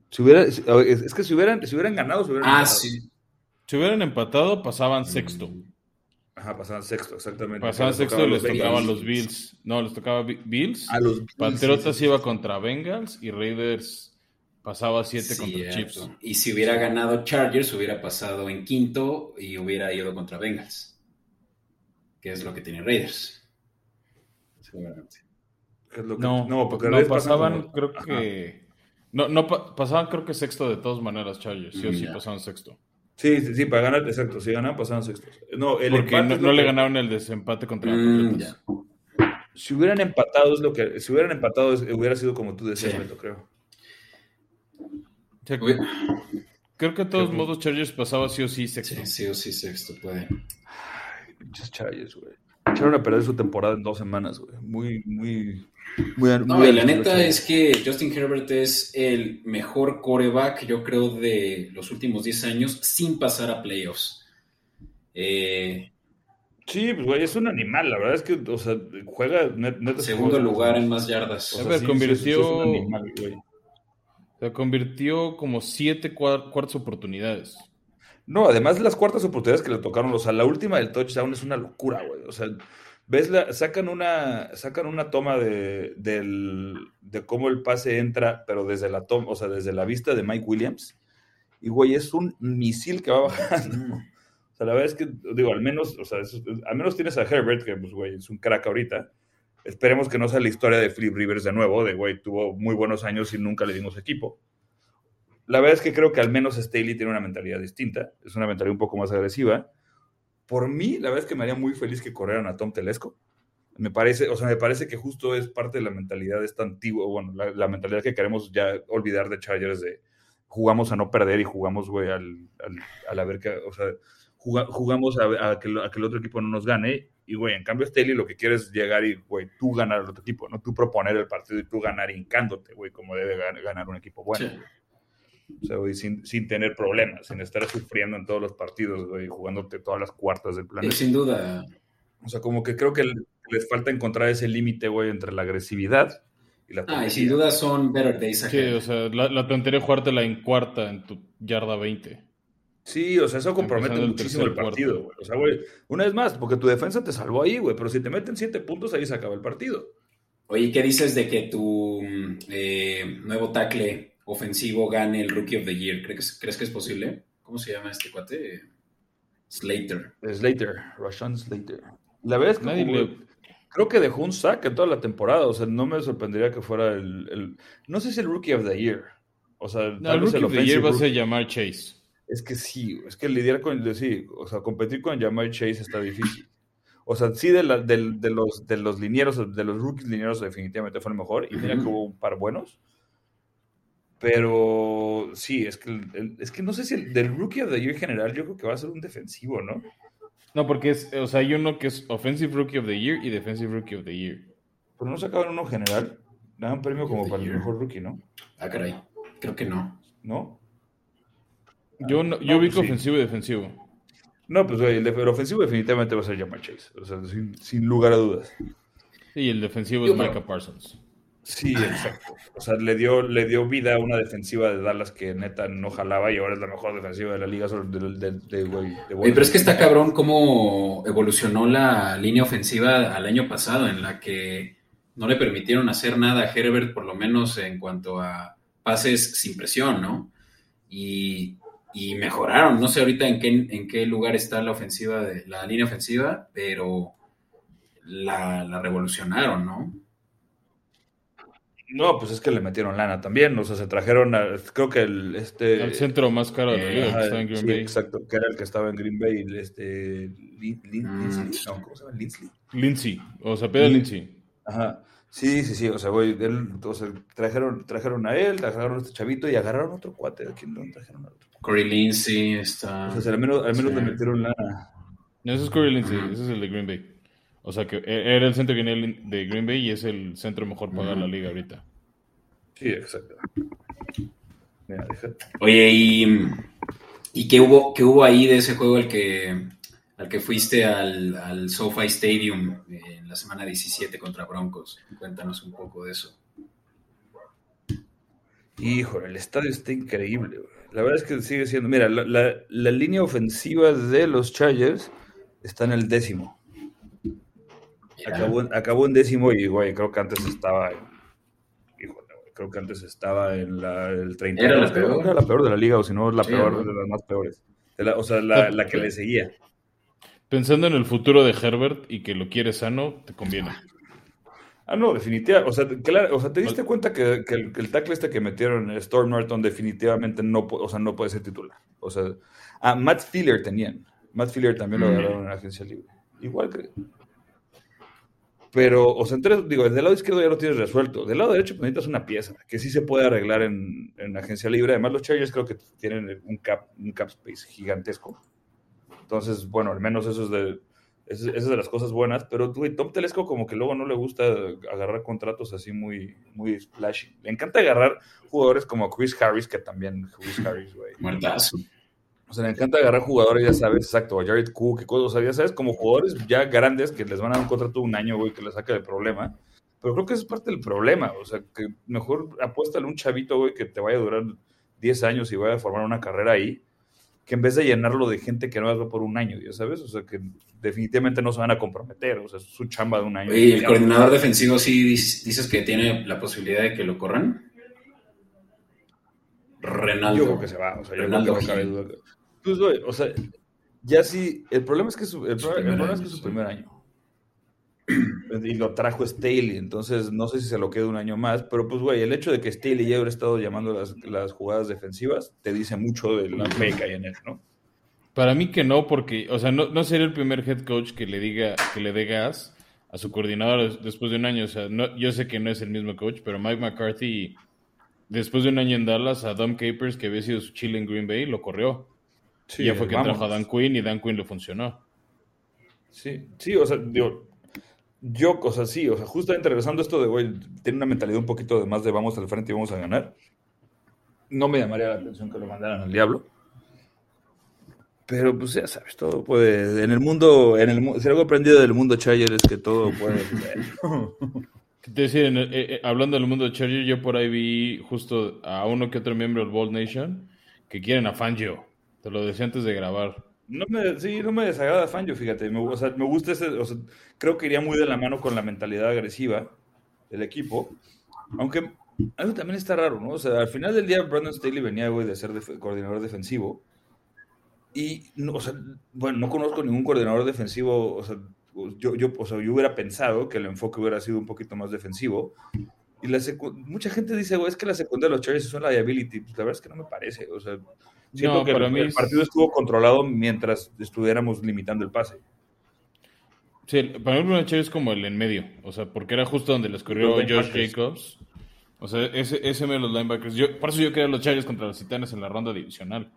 Si hubiera, a es que si hubieran, si hubieran ganado, se hubieran Ah, empatado. sí. Si hubieran empatado, pasaban sexto. Ajá, pasaban sexto, exactamente. Pasaban Les sexto y les tocaban los Bills. No, les tocaba Bi- Bills. Ah, los Bills, Patriotas sí, sí, iba contra Bengals y Raiders pasaba siete contra. Chiefs. Y si hubiera ganado Chargers, hubiera pasado en quinto y hubiera ido contra Bengals. Que es lo que tiene Raiders. Seguramente. ¿Qué es lo que- No, no, porque no, pasaban, como- creo Ajá. que. No, no pa- pasaban, creo que sexto de todas maneras, Chargers. Sí o Mm, sí ya. pasaban sexto. Sí, sí, sí, para ganar, exacto. Si ganaban, pasaban sextos. No, el Porque empate no, le ganaron el desempate contra Mm. Si hubieran empatado, es lo que. Si hubieran empatado, es- hubiera sido como tú decías, Sí. Creo. Sea, creo que de todos modos Chargers pasaba sí o sí sexto. Sí, sí o sí, sexto puede. Pinches Chargers, güey. Echaron a perder su temporada en dos semanas, güey. Muy, muy. Muy, No, muy y la neta es que Justin Herbert es el mejor coreback, yo creo, de los últimos 10 años sin pasar a playoffs. Eh, Sí, pues, güey, es un animal. La verdad es que, o sea, juega. net- neta, segundo juega- lugar en más yardas. O A sea, ver, sí, convirtió- sí, sí, es un animal, güey. Se convirtió como siete cua- cuartas oportunidades. No, además las cuartas oportunidades que le tocaron, o sea, la última del touchdown es una locura, güey. O sea, ves la, sacan una, sacan una toma de, del, de cómo el pase entra, pero desde la toma, o sea, desde la vista de Mike Williams. Y güey, es un misil que va [LAUGHS] bajando. O sea, la verdad es que, digo, al menos, o sea, al menos tienes a Herbert, que pues, güey, es un crack ahorita. Esperemos que no sea la historia de Philip Rivers de nuevo, de güey, tuvo muy buenos años y nunca le dimos equipo. La verdad es que creo que al menos Staley tiene una mentalidad distinta, es una mentalidad un poco más agresiva. Por mí, la verdad es que me haría muy feliz que corrieran a Tom Telesco. Me parece, o sea, me parece que justo es parte de la mentalidad esta antigua, bueno, la, mentalidad que queremos ya olvidar de Chargers de jugamos a no perder y jugamos, güey, al, a ver qué, o sea, juga- jugamos a, que, a que el otro equipo no nos gane. Y, güey, en cambio, Staley lo que quiere es llegar y, güey, tú ganar al otro equipo, ¿no? Tú proponer el partido y tú ganar hincándote, güey, como debe gan- ganar un equipo bueno. Sí. O sea, güey, sin, sin tener problemas, sin estar sufriendo en todos los partidos, güey, jugándote todas las cuartas del Sí, planeta. sin duda. O sea, como que creo que le- les falta encontrar ese límite, güey, entre la agresividad y la Ah, y tontería. sin duda son better days Sí, o sea, la, la tontería es jugártela en cuarta en tu yarda 20. Sí, o sea, eso compromete Empezando muchísimo el partido, güey. O sea, güey, una vez más, porque tu defensa te salvó ahí, güey, pero si te meten siete puntos, ahí se acaba el partido. Oye, ¿qué dices de que tu mm, eh, nuevo tackle ofensivo gane el Rookie of the Year? ¿Crees, ¿Crees que es posible? ¿Cómo se llama este cuate? Slater. Slater, Rashawn Slater. La verdad es que Nadie le- creo que dejó un sack en toda la temporada, o sea, no me sorprendería que fuera el, el- no sé si el Rookie of the Year. O sea, No, tal el vez rookie el of the year va a ser llamar Chase. Es que sí, es que lidiar con, sí, o sea, competir con Jamar Chase está difícil. O sea, sí de, la- del- de los, de los linieros, de los rookies linieros definitivamente fue el mejor y mira que hubo un par buenos. Pero sí, es que, el- el- es que no sé si el, del Rookie of the Year general yo creo que va a ser un defensivo, ¿no? No, porque es, o sea, hay uno que es Offensive Rookie of the Year y Defensive Rookie of the Year. Pero no sacaban uno general. Dan un premio como para el year. mejor rookie, ¿no? Ah, caray. Creo que no. ¿No? Yo, no, yo no, ubico pues sí. ofensivo y defensivo. No, pues güey, el, def- el ofensivo definitivamente va a ser Jamar Chase. O sea, sin, sin lugar a dudas. Y el defensivo Yo, es Micah Parsons. Sí, exacto. O sea, le dio, le dio vida a una defensiva de Dallas que neta no jalaba y ahora es la mejor defensiva de la liga. De, de, de, pero es que está cabrón cómo evolucionó la línea ofensiva al año pasado, en la que no le permitieron hacer nada a Herbert, por lo menos en cuanto a pases sin presión, ¿no? Y, mejoraron. No sé ahorita en qué, en qué lugar está la ofensiva, de, la línea ofensiva, pero la, la revolucionaron, ¿no? No, pues es que le metieron lana también, o sea, se trajeron, a, creo que el, este... El centro más caro de la liga, que estaba en Green sí, Bay. exacto, que era el que estaba en Green Bay, este, Lindsay, mm. no, ¿cómo se llama? Lindsay. Lindsay, o sea, Pedro Lindsay. Ajá, sí, sí, sí, o sea, voy, él, o sea, trajeron, trajeron a él, trajeron a este chavito y agarraron otro cuate, ¿a quién trajeron a otro? Corey Lindsay está... O sea, al menos, al menos le metieron lana. No, ese es Corey Lindsay, ese es el de Green Bay. O sea, que e, era el centro que venía de Green Bay y es el centro mejor pagado de la liga ahorita. Sí, exacto. Oye, ¿y, y qué, hubo, qué hubo ahí de ese juego al que, al que fuiste al, al SoFi Stadium en la semana 17 contra Broncos? Cuéntanos un poco de eso. Híjole, el estadio está increíble. La verdad es que sigue siendo. Mira, la, la, línea ofensiva de los Chargers está en el décimo. Acabó, acabó, en décimo y, güey, creo que antes estaba creo que antes estaba en la, el 30. ¿Era la peor? Era la peor de la liga, o si no, la peor de las más peores. o sea, la, la, que le seguía. Pensando en el futuro de Herbert y que lo quiere sano, te conviene. Ah, no, definitivamente. O sea, claro, o sea, te diste cuenta que, que, el, que, tackle este que metieron, Storm Norton, definitivamente no, o sea, no puede ser titular. O sea, a Matt Filler tenían. Matt Filler también lo agarraron en la agencia libre. Igual que. Pero, o sea, digo, del lado izquierdo ya lo tienes resuelto. Del lado derecho, pues necesitas una pieza que sí se puede arreglar en, en agencia libre. Además, los Chargers creo que tienen un cap, un cap space gigantesco. Entonces, bueno, al menos eso es de, es, de las cosas buenas. Pero, güey, Tom Telesco como que luego no le gusta agarrar contratos así muy, muy splashy. Le encanta agarrar jugadores como Chris Harris, que también, Chris Harris, güey. Muertazo. O sea, le encanta agarrar jugadores, ya sabes, exacto, Jared Cook y cosas, o sea, ya sabes, como jugadores ya grandes que les van a dar un contrato un año, güey, que les saque del problema. Pero creo que esa es parte del problema, o sea, que mejor apuéstale a un chavito, güey, que te vaya a durar 10 años y vaya a formar una carrera ahí, que en vez de llenarlo de gente que no va por un año, ya sabes, o sea, que definitivamente no se van a comprometer, o sea, es su chamba de un año. ¿Y el coordinador defensivo sí dices que tiene la posibilidad de que lo corran? Renaldo. Yo creo que se va, o sea, yo creo que no duda. Pues, o sea, ya sí, el problema es que su, el, problema, es que su primer año. [CLEARS THROAT] Y lo trajo Staley, entonces no sé si se lo queda un año más, pero pues, güey, el hecho de que Staley ya hubiera estado llamando las, las jugadas defensivas te dice mucho de la fe que hay en él, ¿no? Para mí que no, porque, o sea, no, no sería el primer head coach que le diga, que le dé gas a su coordinador después de un año. O sea, no, yo sé que no es el mismo coach, pero Mike McCarthy, después de un año en Dallas, a Dom Capers, que había sido su chile en Green Bay, lo corrió. Sí, ya fue que trajo a Dan Quinn y Dan Quinn le funcionó. Sí, sí, o sea, digo, yo, o sea, sí, o sea, justamente regresando a esto de, güey, tiene una mentalidad un poquito de más de vamos al frente y vamos a ganar. No me llamaría la atención que lo mandaran al diablo. Pero pues ya sabes, todo puede. En el mundo, en el si algo aprendido del mundo Charger es que todo puede. [LAUGHS] decir, eh, eh, hablando del mundo Charger, yo por ahí vi justo a uno que otro miembro del Bold Nation que quieren a Fangio. Te lo decía antes de grabar. No me, sí, no me desagrada Fangio, fíjate. Me, o sea, me gusta ese. Creo que iría muy de la mano con la mentalidad agresiva del equipo. Aunque algo también está raro, ¿no? O sea, al final del día, Brandon Staley venía, güey, de ser coordinador defensivo. Y, no, o sea, bueno, no conozco ningún coordinador defensivo. O sea, yo, yo, o sea, yo hubiera pensado que el enfoque hubiera sido un poquito más defensivo. Y la mucha gente dice, güey, es que la secundaria de los Chargers es una liability. Pues la verdad es que no me parece. O sea, Siento que el, el, partido estuvo controlado mientras estuviéramos limitando el pase. Sí, para mí el es como el en medio, o sea, porque era justo donde les corrió Josh Jacobs. O sea, ese, ese de los linebackers. Yo, por eso yo quería los Chargers contra los Titanes en la ronda divisional.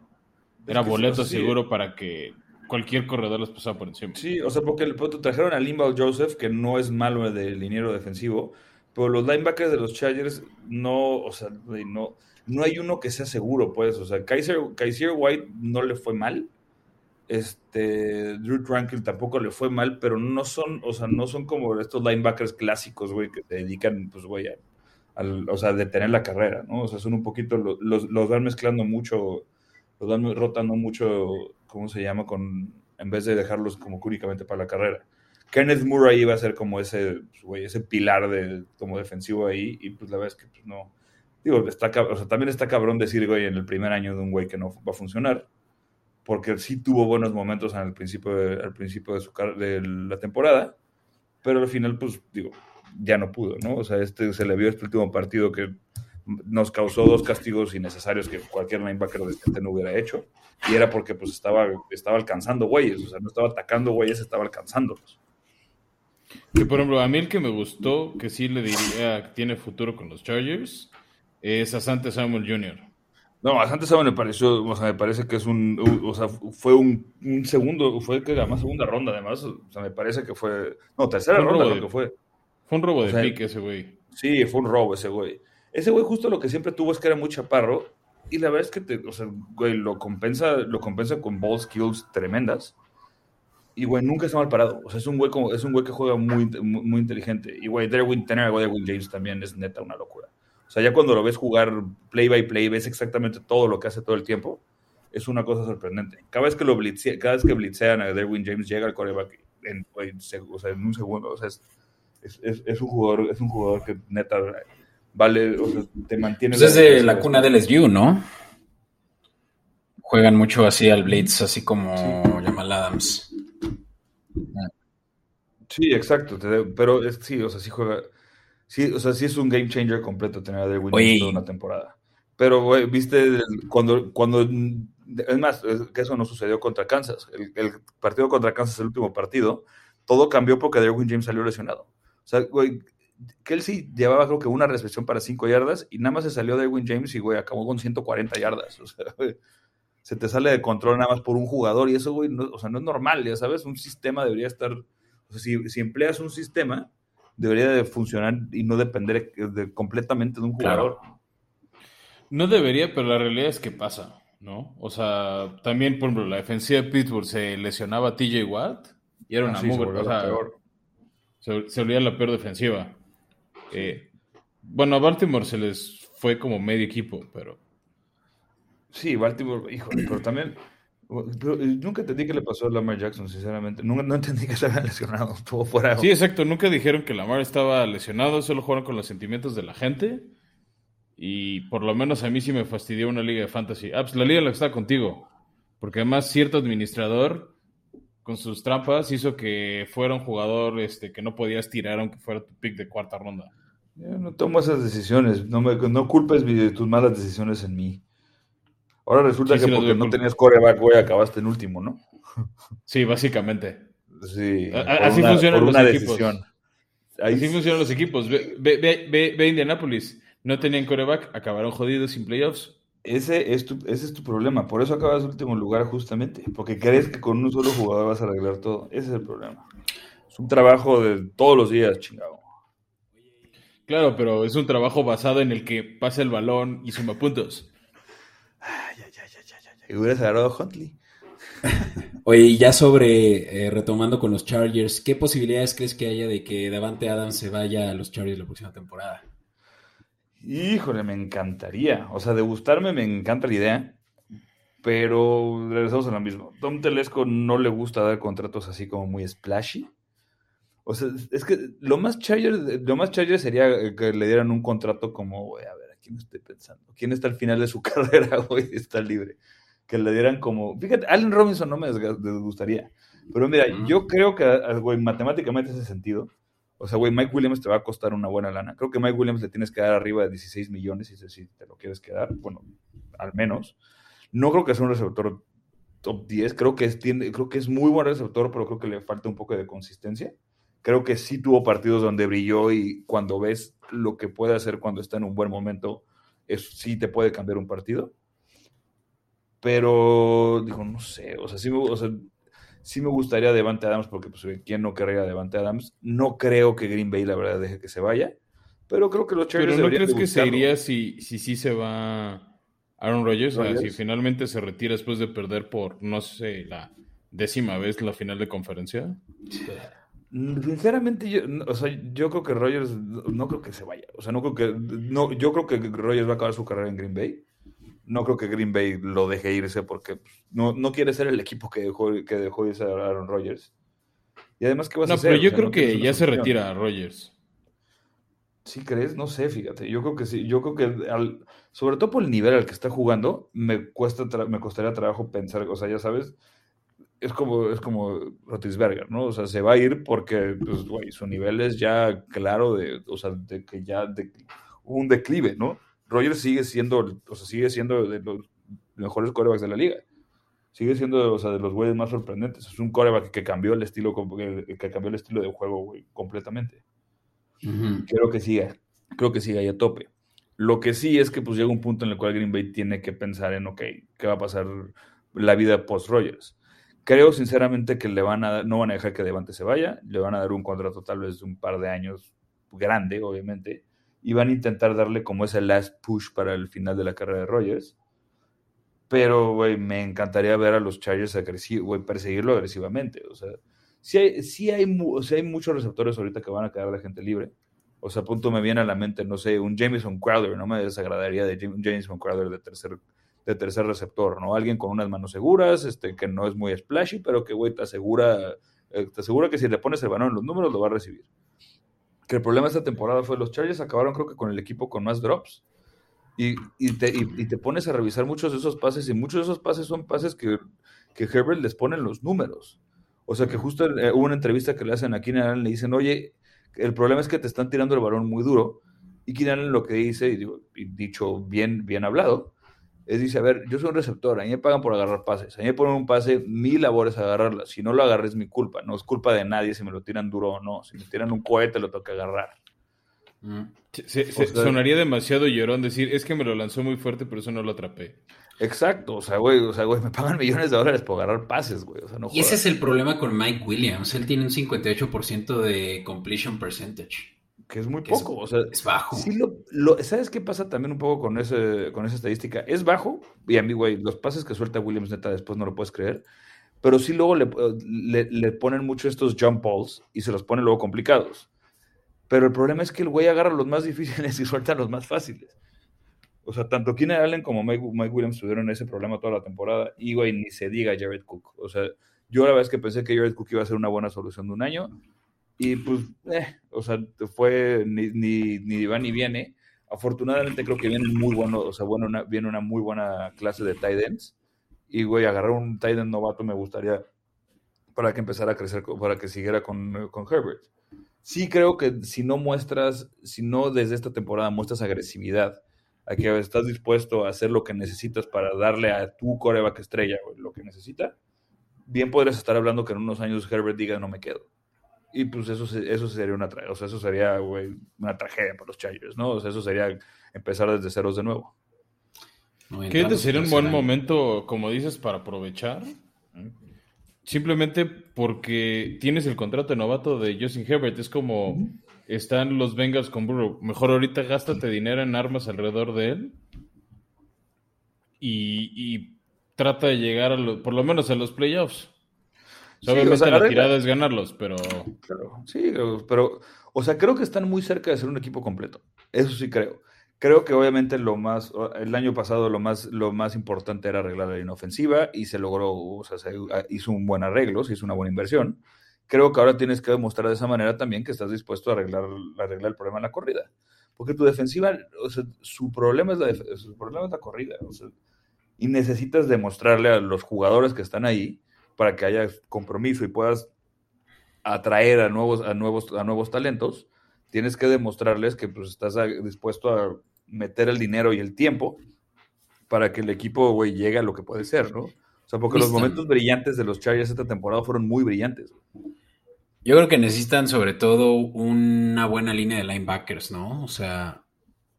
Era boleto seguro para que cualquier corredor los pasara por encima. Sí, o sea, porque trajeron a Limbal Joseph, que no es malo de liniero defensivo, pero los linebackers de los Chargers no, o sea, no no hay uno que sea seguro, pues. O sea, Kaiser, Kaiser White no le fue mal. Este, Drew Tranquil tampoco le fue mal, pero no son, o sea, no son como estos linebackers clásicos, güey, que se dedican, pues, güey, o sea, detener la carrera, ¿no? O sea, son un poquito, los, los van mezclando mucho, los van rotando mucho, ¿cómo se llama? Con, en vez de dejarlos como únicamente para la carrera. Kenneth Murray iba a ser como ese, güey, ese pilar de, como defensivo ahí, y pues la verdad es que pues, no. Digo, está, o sea, también está cabrón decir, güey, en el primer año de un güey que no va a funcionar, porque sí tuvo buenos momentos al principio de, al principio de, su, de la temporada, pero al final, pues, digo, ya no pudo, ¿no? O sea, este, se le vio este último partido que nos causó dos castigos innecesarios que cualquier linebacker de este no hubiera hecho, y era porque, pues, estaba, estaba alcanzando güeyes, o sea, no estaba atacando güeyes, estaba alcanzándolos. Que por ejemplo, a mí el que me gustó, que sí le diría que tiene futuro con los Chargers, es Asante Samuel Jr. No, Asante Samuel me pareció, o sea, me parece que es un, o sea, fue un, segundo, fue que además segunda ronda, además, o sea, me parece que fue, no, tercera ronda lo que fue. Fue un robo de pique ese güey. Sí, fue un robo ese güey. Ese güey justo lo que siempre tuvo es que era muy chaparro y la verdad es que, te, o sea, güey, lo compensa, lo compensa con ball skills tremendas y, güey, nunca está mal parado. O sea, es un güey, como, es un güey que juega muy, muy, inteligente. Y, güey, Derwin, tener a Derwin James también es neta una locura. O sea, ya cuando lo ves jugar play by play, ves exactamente todo lo que hace todo el tiempo. Es una cosa sorprendente. Cada vez que lo cada vez que blitzean a Derwin James, llega al coreback en, o sea, en un segundo. O sea, es, es, es, un jugador, es un jugador que neta vale, o sea, te mantiene. Pues es de la cuna del SU, ¿no? Juegan mucho así al blitz, así como Jamal Adams. Sí, exacto, pero sí, o sea, sí juega, sí, o sea, sí es un game changer completo tener a Derwin toda una temporada. Pero, güey, viste, cuando, cuando, es más, que eso no sucedió contra Kansas. El, partido contra Kansas, el último partido, todo cambió porque Derwin James salió lesionado. O sea, güey, Kelsey llevaba creo que una recepción para 5 yardas y nada más se salió Derwin James y, güey, acabó con 140 yardas. O sea, güey, se te sale de control nada más por un jugador y eso, güey, no, o sea, no es normal, ya sabes, un sistema debería estar, o sea, si, si empleas un sistema, debería de funcionar y no depender de, completamente de un jugador. No debería, pero la realidad es que pasa, ¿no? O sea, también, por ejemplo, la defensiva de Pittsburgh se lesionaba a TJ Watt y era una ah, o sea, se, se, la peor defensiva. Eh, bueno, a Baltimore se les fue como medio equipo, pero Sí, Baltimore, hijo, pero también. Pero eh, nunca entendí qué le pasó a Lamar Jackson, sinceramente. Nunca, no entendí que estaba [LAUGHS] lesionado. Estuvo fuera. Sí, exacto. Nunca dijeron que Lamar estaba lesionado. Solo jugaron con los sentimientos de la gente. Y por lo menos a mí sí me fastidió una liga de fantasy. Ah, pues la liga la está contigo. Porque además cierto administrador con sus trampas hizo que fuera un jugador este, que no podías tirar aunque fuera tu pick de cuarta ronda. Yo no tomo esas decisiones. No, me, no culpes tus malas decisiones en mí. Ahora resulta que porque no tenías coreback, güey, acabaste en último, ¿no? Sí, básicamente. Sí. así funcionan los equipos. Así funcionan los equipos. Ve, ve, ve, Indianapolis. No tenían coreback, acabaron jodidos sin playoffs. Ese es, tu, ese es tu problema. Por eso acabas en último lugar, justamente. Porque crees que con un solo jugador vas a arreglar todo. Ese es el problema. Es un trabajo de todos los días, chingado. Claro, pero es un trabajo basado en el que pasa el balón y suma puntos. Y hubieras agarrado a Huntley. [LAUGHS] Oye, ya sobre, eh, retomando con los Chargers, ¿qué posibilidades crees que haya de que Davante Adams se vaya a los Chargers la próxima temporada? Híjole, me encantaría. O sea, de gustarme me encanta la idea, pero regresamos a lo mismo. Tom Telesco no le gusta dar contratos así como muy splashy. O sea, es que lo más Chargers, lo más Chargers sería que le dieran un contrato como, a ver, ¿a quién estoy pensando? ¿Quién está al final de su [LAUGHS] carrera hoy? Está libre que le dieran como. Fíjate, Allen Robinson no me gustaría. Pero mira, yo creo que, güey, matemáticamente ese sentido. O sea, güey, Mike Williams te va a costar una buena lana. Creo que Mike Williams le tienes que dar arriba de 16 millones, si, si te lo quieres quedar. Bueno, al menos. No creo que sea un receptor top 10. Creo que, es, creo que es muy buen receptor, pero creo que le falta un poco de consistencia. Creo que sí tuvo partidos donde brilló y cuando ves lo que puede hacer cuando está en un buen momento, es, sí te puede cambiar un partido. Pero, digo, no sé, o sea, sí me, o sea, sí me gustaría Devante Adams, porque pues, ¿quién no querría Devante Adams? No creo que Green Bay, la verdad, deje que se vaya, pero creo que los Chargers Pero ¿no crees que se iría si, si sí se va Aaron Rodgers? O sea, si finalmente se retira después de perder por, no sé, la décima vez la final de conferencia. Sinceramente, yo, o sea, yo creo que Rogers no creo que se vaya. O sea, no creo que. No, yo creo que Rogers va a acabar su carrera en Green Bay. No creo que Green Bay lo deje irse porque pues, no, no quiere ser el equipo que dejó, que dejó irse a Aaron Rodgers. Y además, ¿qué vas no, a hacer? pero yo O sea, creo no que ya se retira Rogers. ¿Sí crees? No sé, fíjate. Yo creo que sí. Yo creo que, al- sobre todo por el nivel al que está jugando, me cuesta me costaría trabajo pensar, o sea, ya sabes, es como, es como Rotisberger, ¿no? O sea, se va a ir porque, pues, güey, su nivel es ya claro de, o sea, de que ya de, un declive, ¿no? Rogers sigue siendo, o sea, sigue siendo de los mejores corebacks de la liga. Sigue siendo, o sea, de los güeyes más sorprendentes. Es un coreback que cambió el estilo, que cambió el estilo de juego, güey, completamente creo que siga, creo que siga ahí a tope. Lo que sí es que pues llega un punto en el cual Green Bay tiene que pensar en, ok, ¿qué va a pasar la vida post-Rogers? Creo sinceramente que le van a no van a dejar que Devante se vaya, le van a dar un contrato tal vez de un par de años grande, obviamente, y van a intentar darle como ese last push para el final de la carrera de Rogers. Pero, güey, me encantaría ver a los Chargers güey, perseguirlo agresivamente. O sea, sí hay, hay, o sea, hay muchos receptores ahorita que van a quedar de gente libre. O sea, a punto me viene a la mente, no sé, un Jameson Crowder, no me desagradaría de Jameson Crowder de tercer, de tercer receptor, ¿no? Alguien con unas manos seguras, este, que no es muy splashy, pero que, güey, te asegura, eh, te asegura que si le pones el balón en los números, lo va a recibir. Que el problema de esta temporada fue los Chargers acabaron, creo que con el equipo con más drops. Y, y te, y- y te pones a revisar muchos de esos pases, y muchos de esos pases son pases que, que Herbert les pone en los números. O sea que justo eh, hubo una entrevista que le hacen a Keenan le dicen, oye, el problema es que te están tirando el balón muy duro. Y Keenan lo que dice, y dicho bien, bien hablado, es dice, a ver, yo soy un receptor, a mí me pagan por agarrar pases, a mí me ponen un pase, mi labor es agarrarla, si no lo agarré es mi culpa, no es culpa de nadie si me lo tiran duro o no, si me tiran un cohete lo tengo que agarrar. Mm. Se- se- se- sea- sonaría demasiado llorón decir, es que me lo lanzó muy fuerte, pero eso no lo atrapé. Exacto, o sea, güey, o sea, güey, me pagan millones de dólares por agarrar pases, güey, o sea, no Y ese es el problema con Mike Williams. Él tiene un 58% de completion percentage. que es muy que es- poco, o sea, Es bajo. Sí, lo, lo- ¿sabes qué pasa también un poco con, ese, con esa estadística? Es bajo, y a mí, güey, los pases que suelta Williams, neta, después no lo puedes creer, pero sí luego le, le- le ponen mucho estos jump balls y se los ponen luego complicados. Pero el problema es que el güey agarra los más [LAUGHS] difíciles y suelta los más fáciles. O sea, tanto Keenan Allen como Mike, Mike Williams tuvieron ese problema toda la temporada, y, güey, ni se diga Jared Cook. O sea, yo la verdad es que pensé que Jared Cook iba a ser una buena solución de un año, y pues, eh, o sea, fue ni, ni, ni va ni viene. Afortunadamente creo que viene muy bueno, o sea, una, viene una muy buena clase de tight ends. Y, güey, agarrar un tight end novato me gustaría para que empezara a crecer, para que siguiera con, con Herbert. Sí creo que si no muestras, si no desde esta temporada muestras agresividad, a que estás dispuesto a hacer lo que necesitas para darle a tu coreback estrella güey, lo que necesita, bien podrías estar hablando que en unos años Herbert diga no me quedo. Y pues eso, eso sería una, o sea, eso sería güey, una tragedia para los Chargers, ¿no? O sea, eso sería empezar desde ceros de nuevo. No, ¿Qué entrando sería un buen momento, como dices, para aprovechar? Simplemente porque tienes el contrato de novato de Justin Herbert. Es como están los Bengals con Burrow. Mejor ahorita gástate dinero en armas alrededor de él. Y, y trata de llegar a lo- por lo menos a los playoffs. O Sí, o obviamente sea, la arregla- tirada es ganarlos, pero Claro, sí, pero, o sea, creo que están muy cerca de ser un equipo completo. Eso sí creo. Creo que obviamente lo más, el año pasado lo más, lo más importante era arreglar la línea ofensiva y se logró, o sea, se hizo un buen arreglo, se hizo una buena inversión. Creo que ahora tienes que demostrar de esa manera también que estás dispuesto a arreglar, arreglar el problema en la corrida. Porque tu defensiva, o sea, su problema es la, su problema es la corrida. o sea, y necesitas demostrarle a los jugadores que están ahí para que haya compromiso y puedas atraer a nuevos, a nuevos, a nuevos talentos, tienes que demostrarles que pues, estás a- dispuesto a meter el dinero y el tiempo para que el equipo, güey, llegue a lo que puede ser, ¿no? O sea, porque los momentos brillantes de los Chargers esta temporada fueron muy brillantes. Yo creo que necesitan sobre todo una buena línea de linebackers, ¿no? O sea,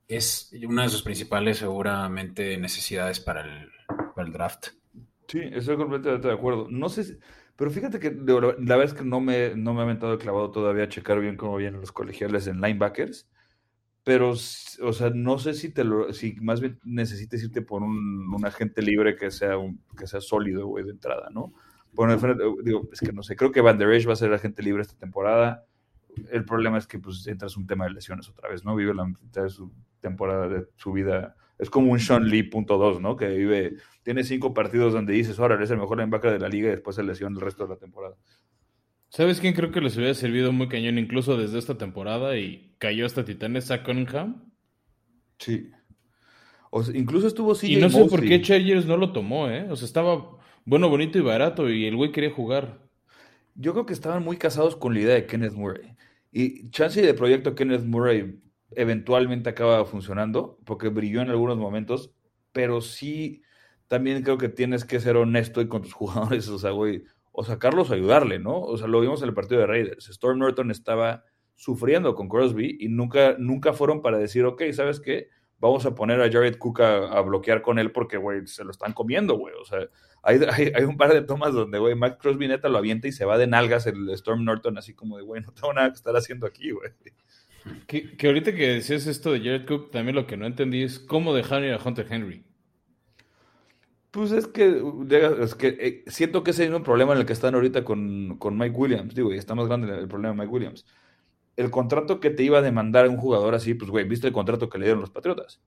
es una de sus principales seguramente necesidades para el, para el draft. Sí, estoy completamente de acuerdo. No sé pero fíjate que de- la verdad es que no me, no me ha aventado el clavado todavía a checar bien cómo vienen los colegiales en linebackers. Pero, o sea, no sé si te lo, si más bien necesites irte por un, un agente libre que sea un, que sea sólido, güey, de entrada, ¿no? Bueno, digo, es que no sé, creo que Van Der Esch va a ser agente libre esta temporada. El problema es que pues entras un tema de lesiones otra vez, ¿no? Vive la mitad de su temporada de su vida. Es como un Sean Lee punto dos, ¿no? Que vive, tiene cinco partidos donde dices, ahora es el mejor linebacker de la liga y después se lesiona el resto de la temporada. ¿Sabes quién creo que les hubiera servido muy cañón incluso desde esta temporada y cayó hasta Titanes? a Cunningham. Sí. O incluso estuvo Y no sé por qué Chargers no lo tomó, ¿eh? O sea, estaba bueno, bonito y barato y el güey quería jugar. Yo creo que estaban muy casados con la idea de Kenneth Murray. Y chance de proyecto Kenneth Murray eventualmente acaba funcionando porque brilló en algunos momentos, pero sí también creo que tienes que ser honesto y con tus [LAUGHS] jugadores, o sea, güey, o sacarlos o ayudarle, ¿no? O sea, lo vimos en el partido de Raiders. Storm Norton estaba sufriendo con Crosby y nunca, nunca fueron para decir, ok, ¿sabes qué? Vamos a poner a Jared Cook a, bloquear con él porque, güey, se lo están comiendo, güey. O sea, hay, hay, un par de tomas donde, güey, Matt Crosby neta lo avienta y se va de nalgas el Storm Norton, así como de, güey, no tengo nada que estar haciendo aquí, güey. Que, que ahorita que decías esto de Jared Cook, también lo que no entendí es cómo dejaron ir a Hunter Henry. Pues es que, es que eh, siento que ese es un problema en el que están ahorita con, Mike Williams. Digo, y está más grande el problema de Mike Williams. El contrato que te iba a demandar un jugador así, pues, güey, viste el contrato que le dieron los Patriotas.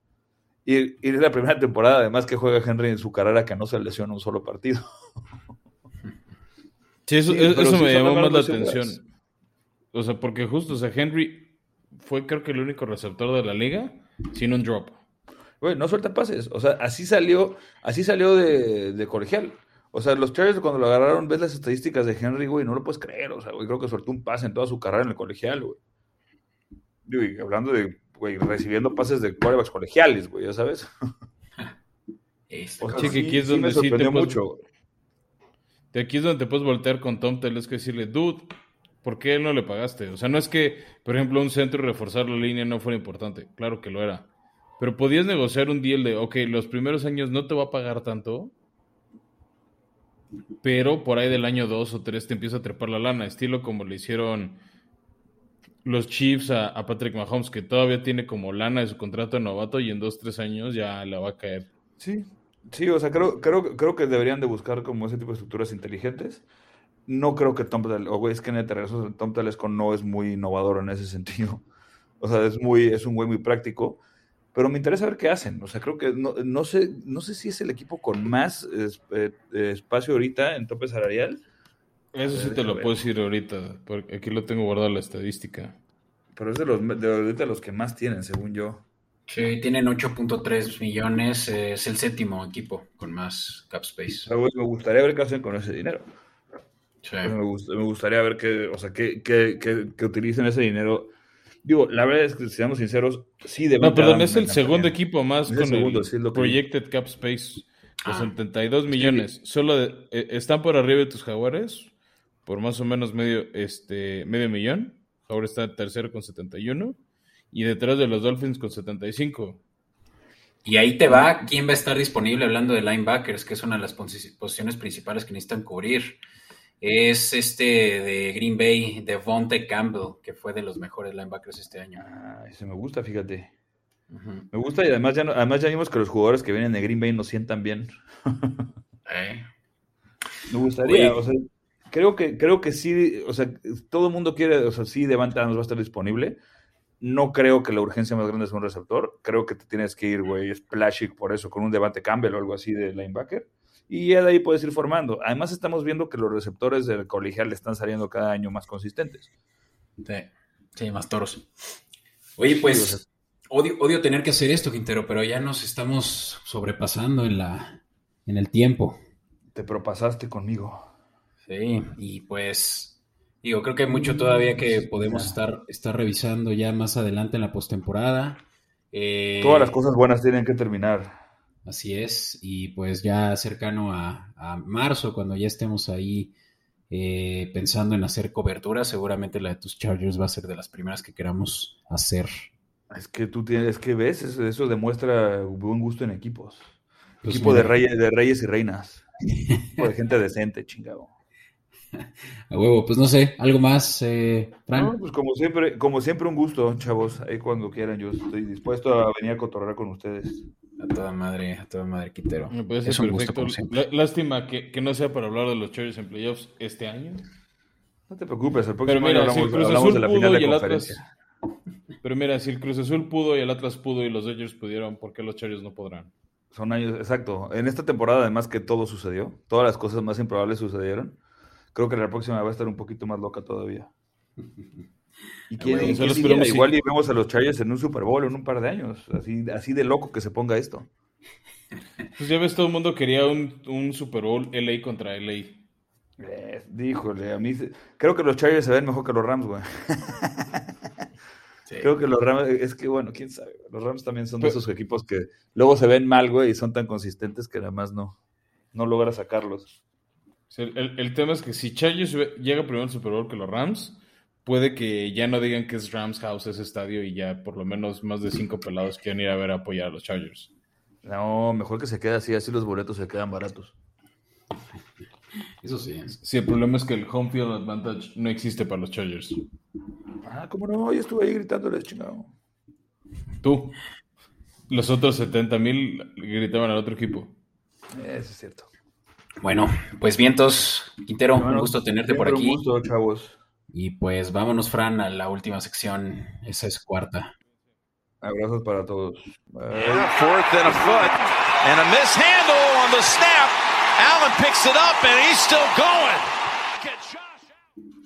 Y, es la primera temporada, además, que juega Henry en su carrera que no se lesiona un solo partido. Sí, eso, eso me llamó más la atención. O sea, porque justo, o sea, Henry fue creo que el único receptor de la liga sin un drop güey, no suelta pases. O sea, así salió, así salió de, colegial. O sea, los Chargers cuando lo agarraron, ves las estadísticas de Henry, güey, no lo puedes creer. O sea, güey, creo que soltó un pase en toda su carrera en el colegial, güey. Y hablando de, güey, recibiendo pases de quarterbacks colegiales, güey, ya sabes. [LAUGHS] Este, aquí es donde sí, te mucho. de aquí es donde te puedes voltear con Tom Teles que decirle, dude, ¿por qué no le pagaste? O sea, no es que, por ejemplo, un centro y reforzar la línea no fuera importante. Claro que lo era. Pero podías negociar un deal de, ok, los primeros años no te va a pagar tanto, pero por ahí del año 2 o 3 te empieza a trepar la lana, estilo como le hicieron los Chiefs a, Patrick Mahomes, que todavía tiene como lana de su contrato de novato y en 2 3 años ya la va a caer. Sí, sí, o sea, creo, creo, creo que deberían de buscar como ese tipo de estructuras inteligentes. No creo que Tom o es que neta, Tom Telesco no es muy innovador en ese sentido. [LAUGHS] O sea, es muy, es un güey muy práctico pero me interesa ver qué hacen. O sea, creo que no, no sé, no sé si es el equipo con más eh, espacio ahorita en tope salarial. Eso sí te lo puedo decir ahorita, porque aquí lo tengo guardado la estadística. Pero es de los, de, los que más tienen, según yo. Sí, tienen 8.3 millones, es el séptimo equipo con más cap space. me gustaría ver qué hacen con ese dinero. Sí. Me, gustaría ver que, o sea, que, que, que utilicen ese dinero Digo, la verdad es que, si seamos sinceros, sí de No, perdón, es el segundo equipo más con el, Projected Cap Space. Los 72 ah. millones. Solo eh, están por arriba de tus jaguares, por más o menos medio, este, medio millón. Jaguar está tercero con 71. Y detrás de los Dolphins con 75. Y ahí te va quién va a estar disponible hablando de linebackers, que es una de las posiciones principales que necesitan cubrir es este de Green Bay, de Vonte Campbell, que fue de los mejores linebackers este año. Ah, ese me gusta, fíjate. Me gusta y además ya, además ya vimos que los jugadores que vienen de Green Bay nos sientan bien. [LAUGHS] ¿Eh? Me gustaría, o sea, creo que, creo que sí, o sea, todo el mundo quiere, o sea, sí, Devante nos va a estar disponible. No creo que la urgencia más grande es un receptor. Creo que te tienes que ir, güey, splashy por eso, con un Devante Campbell o algo así de linebacker y ya de ahí puedes ir formando. Además, estamos viendo que los receptores del colegial están saliendo cada año más consistentes. Sí, sí más toros. Oye, pues, odio, odio tener que hacer esto, Quintero, pero ya nos estamos sobrepasando en, la, en el tiempo. Te propasaste conmigo. Sí, y pues, digo, creo que hay mucho todavía que podemos estar, estar revisando ya más adelante en la postemporada. Eh, Todas las cosas buenas tienen que terminar. Así es, y pues ya cercano a, marzo, cuando ya estemos ahí eh, pensando en hacer cobertura, seguramente la de tus Chargers va a ser de las primeras que queramos hacer. Es que tú tienes, que ves, eso, demuestra buen gusto en equipos. Pues Equipo de reyes, de reyes y reinas. de gente decente, chingado. [LAUGHS] A huevo, pues no sé, algo más, eh, pues como siempre, como siempre un gusto, chavos. Ahí cuando quieran, yo estoy dispuesto a venir a cotorrear con ustedes. A toda madre, a toda madre, Quintero. Me parece es un gusto, como Lástima que, que no sea para hablar de los Chargers en playoffs este año. No te preocupes, el Pero próximo año mira, si el hablamos, Cruz hablamos Azul de la pudo final y de el conferencia. Atlas. [LAUGHS] Pero mira, si el Cruz Azul pudo y el Atlas pudo y los Dodgers pudieron, ¿por qué los Chargers no podrán? Son años, exacto. En esta temporada, además que todo sucedió, todas las cosas más improbables sucedieron. Creo que la próxima va a estar un poquito más loca todavía. [LAUGHS] Y quién, bueno, quién igual y vemos a los Chargers en un Super Bowl en un par de años. Así, así de loco que se ponga esto. Pues ya ves, todo el mundo quería un, un Super Bowl LA contra LA. Eh, díjole, a mí creo que los Chargers se ven mejor que los Rams, güey. Sí. Creo que los Rams, es que bueno, quién sabe. Los Rams también son de Pero- esos equipos que luego se ven mal, güey, y son tan consistentes que además no, no logra sacarlos. El, el tema es que si Chargers llega primero al Super Bowl que los Rams, puede que ya no digan que es Rams House ese estadio y ya por lo menos más de cinco pelados quieran ir a ver a apoyar a los Chargers. No, mejor que se quede así, así los boletos se quedan baratos. Eso sí. Sí, el problema es que el home field advantage no existe para los Chargers. Ah, ¿cómo no? Yo estuve ahí gritándoles, chingado. Tú. Los otros 70 mil gritaban al otro equipo. Eso es cierto. Bueno, pues vientos, Quintero, un gusto tenerte por aquí. Un gusto, chavos. Y pues vámonos, Fran, a la última sección. Esa es cuarta. Abrazos para todos. Bye. Fourth and a foot, and a mishandle on the snap. Allen picks it up, and he's still going.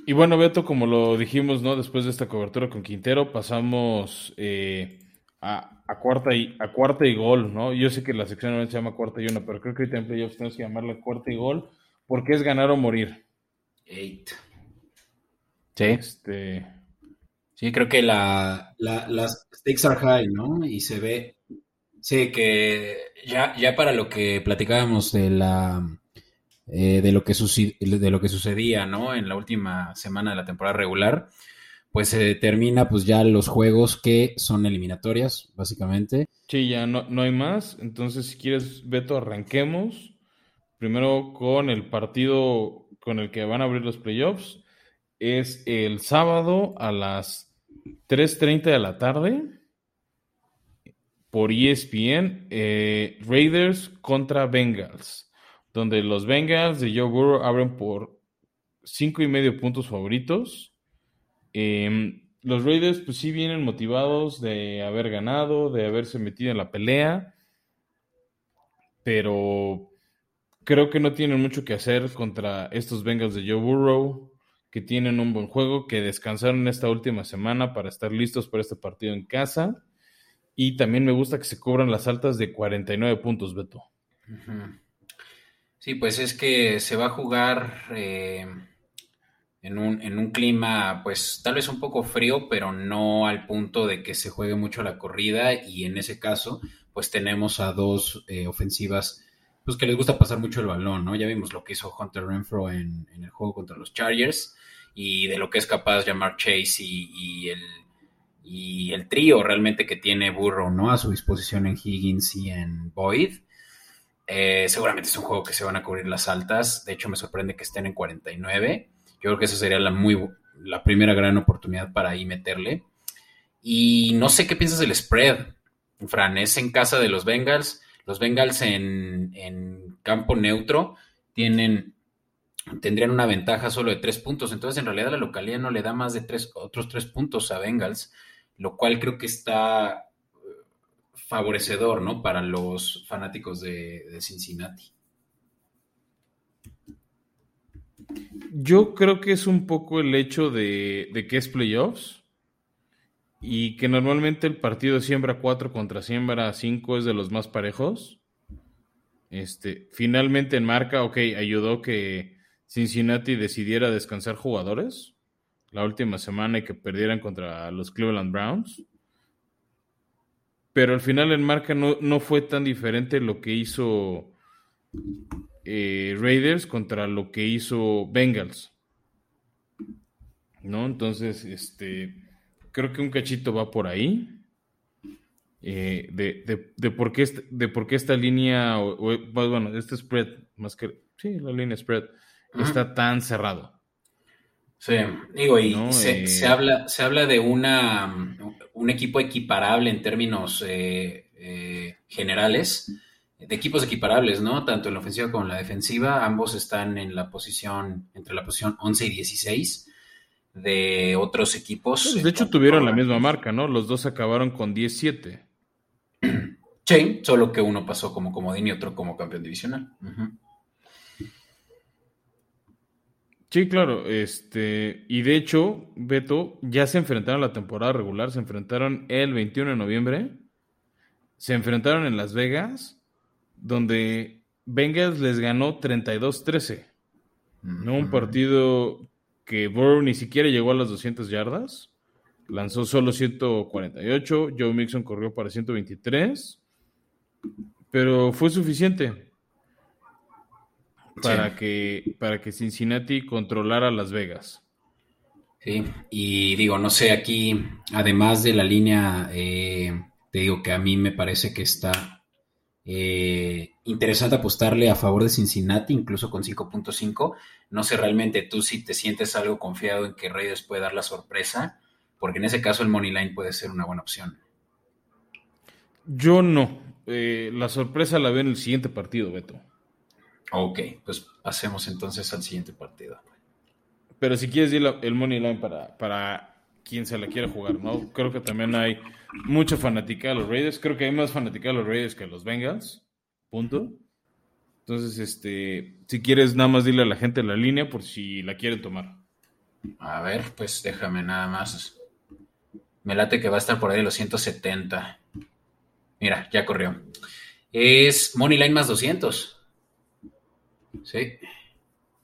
Y bueno, Beto, como lo dijimos, ¿no? Después de esta cobertura con Quintero, pasamos eh, a, a cuarta y, a cuarta y gol, ¿no? Yo sé que la sección no se llama cuarta y una, pero creo que ahorita en playoffs tenemos que llamarla cuarta y gol, porque es ganar o morir. Eight. Sí, Este, sí, creo que la, la- las stakes are high, ¿no? Y se ve, sí, que ya, ya para lo que platicábamos de la eh, de lo que de lo que sucedía, ¿no? En la última semana de la temporada regular, pues se termina pues ya los juegos que son eliminatorias, básicamente. sí, ya no, no hay más. Entonces, si quieres, Beto, arranquemos. Primero con el partido con el que van a abrir los playoffs. Es el sábado a las 3.30 de la tarde por ESPN, eh, Raiders contra Bengals, donde los Bengals de Joe Burrow abren por cinco y medio puntos favoritos. Eh, los Raiders, pues sí vienen motivados de haber ganado, de haberse metido en la pelea, pero creo que no tienen mucho que hacer contra estos Bengals de Joe Burrow, que tienen un buen juego, que descansaron esta última semana para estar listos para este partido en casa. Y también me gusta que se cobran las altas de 49 puntos, Beto. Sí, pues es que se va a jugar eh, en un, en un clima, pues tal vez un poco frío, pero no al punto de que se juegue mucho la corrida. Y en ese caso, pues tenemos a dos eh, ofensivas, pues que les gusta pasar mucho el balón, ¿no? Ya vimos lo que hizo Hunter Renfro en, el juego contra los Chargers y de lo que es capaz Jamar Chase y, y el y el trío realmente que tiene Burrow, ¿no? A su disposición en Higgins y en Boyd. Eh, seguramente es un juego que se van a cubrir las altas. De hecho, me sorprende que estén en 49. Yo creo que esa sería la, muy, la primera gran oportunidad para ahí meterle. Y no sé qué piensas del spread, Fran. Es en casa de los Bengals. Los Bengals en, en campo neutro tienen tendrían una ventaja solo de tres puntos. Entonces, en realidad, la localidad no le da más de tres, otros tres puntos a Bengals, lo cual creo que está eh, favorecedor, ¿no? Para los fanáticos de Cincinnati. Yo creo que es un poco el hecho de, de que es playoffs y que normalmente el partido siembra 4 contra siembra 5 es de los más parejos. Este, finalmente en marca, ok, ayudó que Cincinnati decidiera descansar jugadores la última semana y que perdieran contra los Cleveland Browns. Pero al final en marca no, no fue tan diferente lo que hizo eh, Raiders contra lo que hizo Bengals. ¿No? Entonces, este, creo que un cachito va por ahí. eh, de, de, de por qué esta, de por qué esta línea, o, o, pues, bueno, este spread, más que, sí, la línea spread, está tan cerrado. Sí, digo, y No, se, eh. se habla, se habla de una, un equipo equiparable en términos eh, generales, de equipos equiparables, ¿no? Tanto en la ofensiva como en la defensiva, ambos están en la posición, entre la posición 11 y 16 de otros equipos. Pues, de hecho, tuvieron la misma marca, ¿no? Los dos acabaron con 17. [CLEARS THROAT] Sí, solo que uno pasó como comodín y otro como campeón divisional. Sí, claro, este, y de hecho, Beto, ya se enfrentaron a la temporada regular, se enfrentaron el 21 de noviembre, se enfrentaron en Las Vegas, donde Bengals les ganó 32-13. ¿no? Un partido que Burrow ni siquiera llegó a las 200 yardas, lanzó solo 148, Joe Mixon corrió para 123, pero fue suficiente para, que, para que Cincinnati controlara Las Vegas. Sí, y digo, no sé, aquí, además de la línea, eh, te digo que a mí me parece que está eh, interesante apostarle a favor de Cincinnati, incluso con 5.5. No sé realmente tú si te sientes algo confiado en que Raiders puede dar la sorpresa, porque en ese caso el Money Line puede ser una buena opción. Yo no. Eh, la sorpresa la veo en el siguiente partido, Beto. Ok, pues pasemos entonces al siguiente partido. Pero si quieres ir el money line para, para quien se la quiera jugar, ¿no? Creo que también hay mucha fanática de los Raiders. Creo que hay más fanática de los Raiders que de los Bengals. Punto. Entonces, este, si quieres, nada más dile a la gente la línea por si la quieren tomar. A ver, pues déjame nada más. Me late que va a estar por ahí los 170. Mira, ya corrió. Es Money Line más 200. Sí.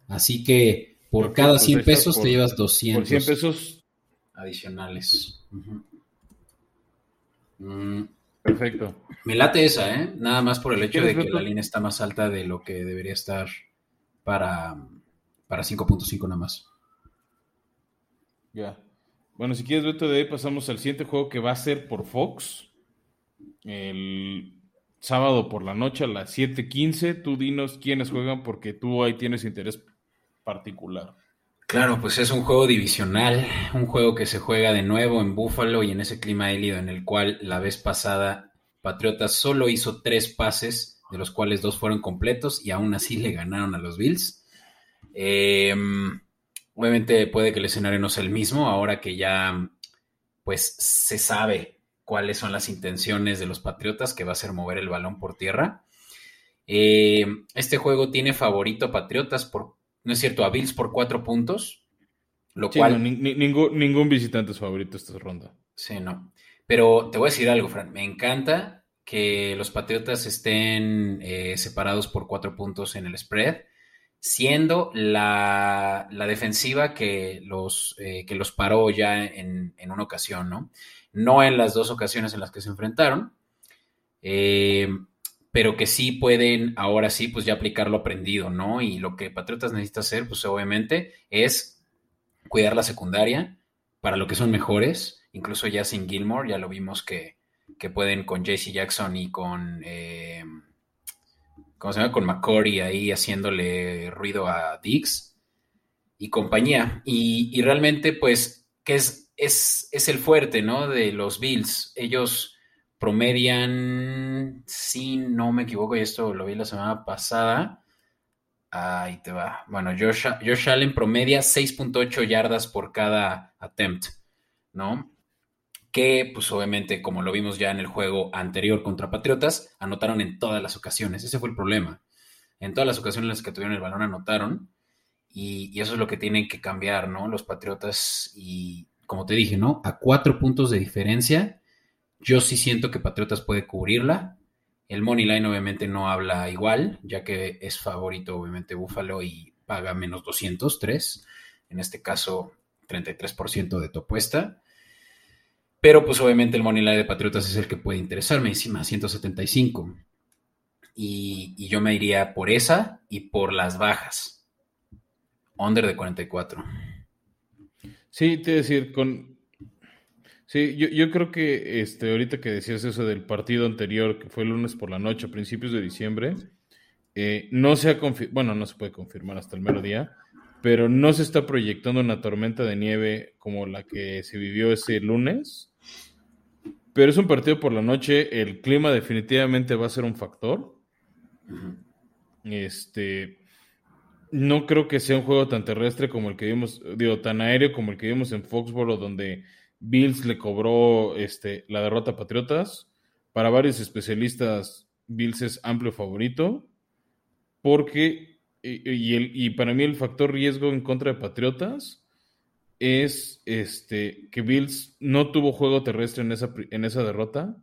Así que por cada 100 pesos te llevas 200. Por 100 pesos adicionales. Mm. Perfecto. Me late esa, ¿eh? Nada más por el hecho de que la línea está más alta de lo que debería estar para, para 5.5 nada más. Ya. Bueno, si quieres, Beto, de ahí pasamos al siguiente juego que va a ser por Fox. El sábado por la noche a las 7:15. Tú dinos quiénes juegan porque tú ahí tienes interés particular. Claro, pues es un juego divisional, un juego que se juega de nuevo en Buffalo y en ese clima hélido en el cual la vez pasada Patriotas solo hizo tres pases, de los cuales dos fueron completos y aún así le ganaron a los Bills. Em, obviamente puede que el escenario no sea el mismo ahora que ya pues se sabe cuáles son las intenciones de los Patriotas, que va a ser mover el balón por tierra. Eh, este juego tiene favorito Patriotas por, no es cierto, a Bills por cuatro puntos, lo cual... ningún, ningún visitante es favorito esta ronda. Sí, no. Pero te voy a decir algo, Fran, me encanta que los Patriotas estén eh, separados por cuatro puntos en el spread, siendo la, defensiva que los, eh, que los paró ya en, en, una ocasión, ¿no? no en las dos ocasiones en las que se enfrentaron, eh, pero que sí pueden ahora sí, pues ya aplicar lo aprendido, ¿no? Y lo que Patriotas necesita hacer, pues obviamente, es cuidar la secundaria para lo que son mejores, incluso ya sin Gilmore, ya lo vimos que, pueden con JC Jackson y con, eh, ¿cómo se llama? Con McCory ahí haciéndole ruido a Dix y compañía. Y, y realmente, pues, que es es, el fuerte, ¿no? De los Bills. Ellos promedian, si no me equivoco, y esto lo vi la semana pasada. Ahí te va. Bueno, Josh, Josh Allen promedia 6.8 yardas por cada attempt, ¿no? Que, pues obviamente, como lo vimos ya en el juego anterior contra Patriotas, anotaron en todas las ocasiones. Ese fue el problema. En todas las ocasiones en las que tuvieron el balón anotaron. Y, y eso es lo que tienen que cambiar, ¿no? Los Patriotas y como te dije, ¿no? A cuatro puntos de diferencia, yo sí siento que Patriotas puede cubrirla. El Money Line obviamente no habla igual, ya que es favorito obviamente Buffalo y paga menos 203. En este caso, 33% de tu apuesta. Pero pues obviamente el Money Line de Patriotas es el que puede interesarme, encima 175. Y, y yo me iría por esa y por las bajas. Under de 44. Sí, te decir, con. Sí, yo, yo, creo que este, ahorita que decías eso del partido anterior, que fue lunes por la noche, a principios de diciembre, eh, no se ha bueno, no se puede confirmar hasta el mero día, pero no se está proyectando una tormenta de nieve como la que se vivió ese lunes. pero es un partido por la noche. El clima definitivamente va a ser un factor. Este, no creo que sea un juego tan terrestre como el que vimos, digo, tan aéreo como el que vimos en Foxboro, donde Bills le cobró este, la derrota a Patriotas. Para varios especialistas, Bills es amplio favorito, porque, y, el, y para mí el factor riesgo en contra de Patriotas es este, que Bills no tuvo juego terrestre en esa, en esa derrota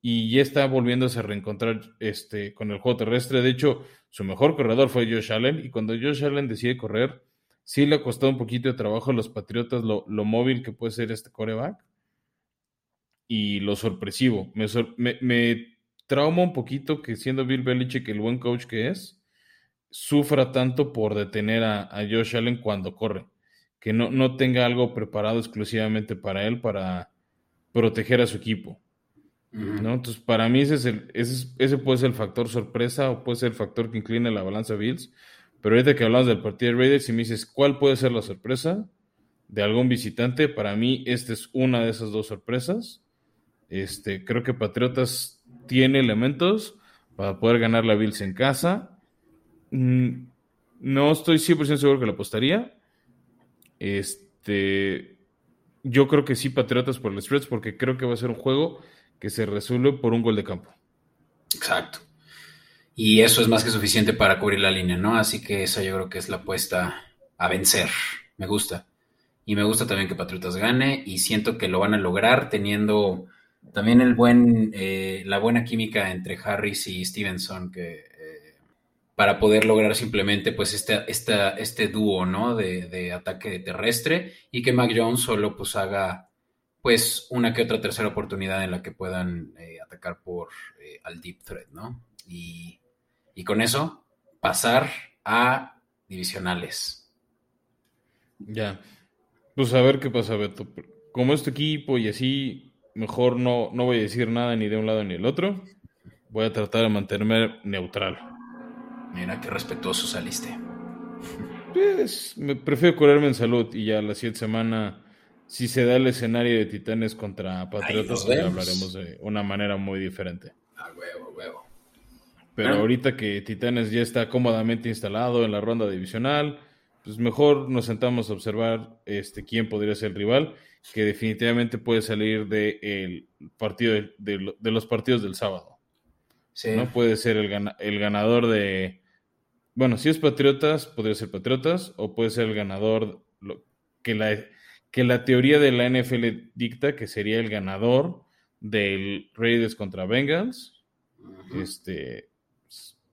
y ya está volviéndose a reencontrar este, con el juego terrestre. De hecho, su mejor corredor fue Josh Allen y cuando Josh Allen decide correr, sí le ha costado un poquito de trabajo a los Patriotas lo, móvil que puede ser este coreback y lo sorpresivo. Me, me, trauma un poquito que siendo Bill Belichick el buen coach que es, sufra tanto por detener a, a Josh Allen cuando corre. Que no, no tenga algo preparado exclusivamente para él para proteger a su equipo. ¿no? Entonces, para mí ese, es el, ese, ese, puede ser el factor sorpresa o puede ser el factor que inclina la balanza Bills. Pero ahorita que hablamos del partido de Raiders y me dices, ¿cuál puede ser la sorpresa de algún visitante? Para mí, esta es una de esas dos sorpresas. Este, creo que Patriotas tiene elementos para poder ganar la Bills en casa. Mm, no estoy 100% seguro que la apostaría. Este, yo creo que sí Patriotas por el stretch porque creo que va a ser un juego que se resuelve por un gol de campo. Exacto. Y eso es más que suficiente para cubrir la línea, ¿no? Así que esa yo creo que es la apuesta a vencer. Me gusta. Y me gusta también que Patriotas gane y siento que lo van a lograr teniendo también el buen, eh, la buena química entre Harris y Stevenson que, eh, para poder lograr simplemente pues este, dúo, ¿no? De, de, ataque terrestre y que Mac Jones solo pues haga pues una que otra tercera oportunidad en la que puedan eh, atacar por eh, al deep threat, ¿no? Y, con eso pasar a divisionales. Ya. Pues a ver qué pasa, Beto. Como este equipo y así, mejor no, no voy a decir nada ni de un lado ni del otro. Voy a tratar de mantenerme neutral. Mira qué respetuoso saliste. Pues me prefiero curarme en salud y ya la siguiente semana si se da el escenario de Titanes contra Patriotas, hablaremos de una manera muy diferente. A huevo, huevo. Pero ahorita que Titanes ya está cómodamente instalado en la ronda divisional, pues mejor nos sentamos a observar este quién podría ser el rival, que definitivamente puede salir de partido de, los partidos del sábado. Sí. No puede ser el, el ganador de. Bueno, si es Patriotas, podría ser Patriotas, o puede ser el ganador que la que la teoría de la NFL dicta que sería el ganador del Raiders contra Bengals. Este,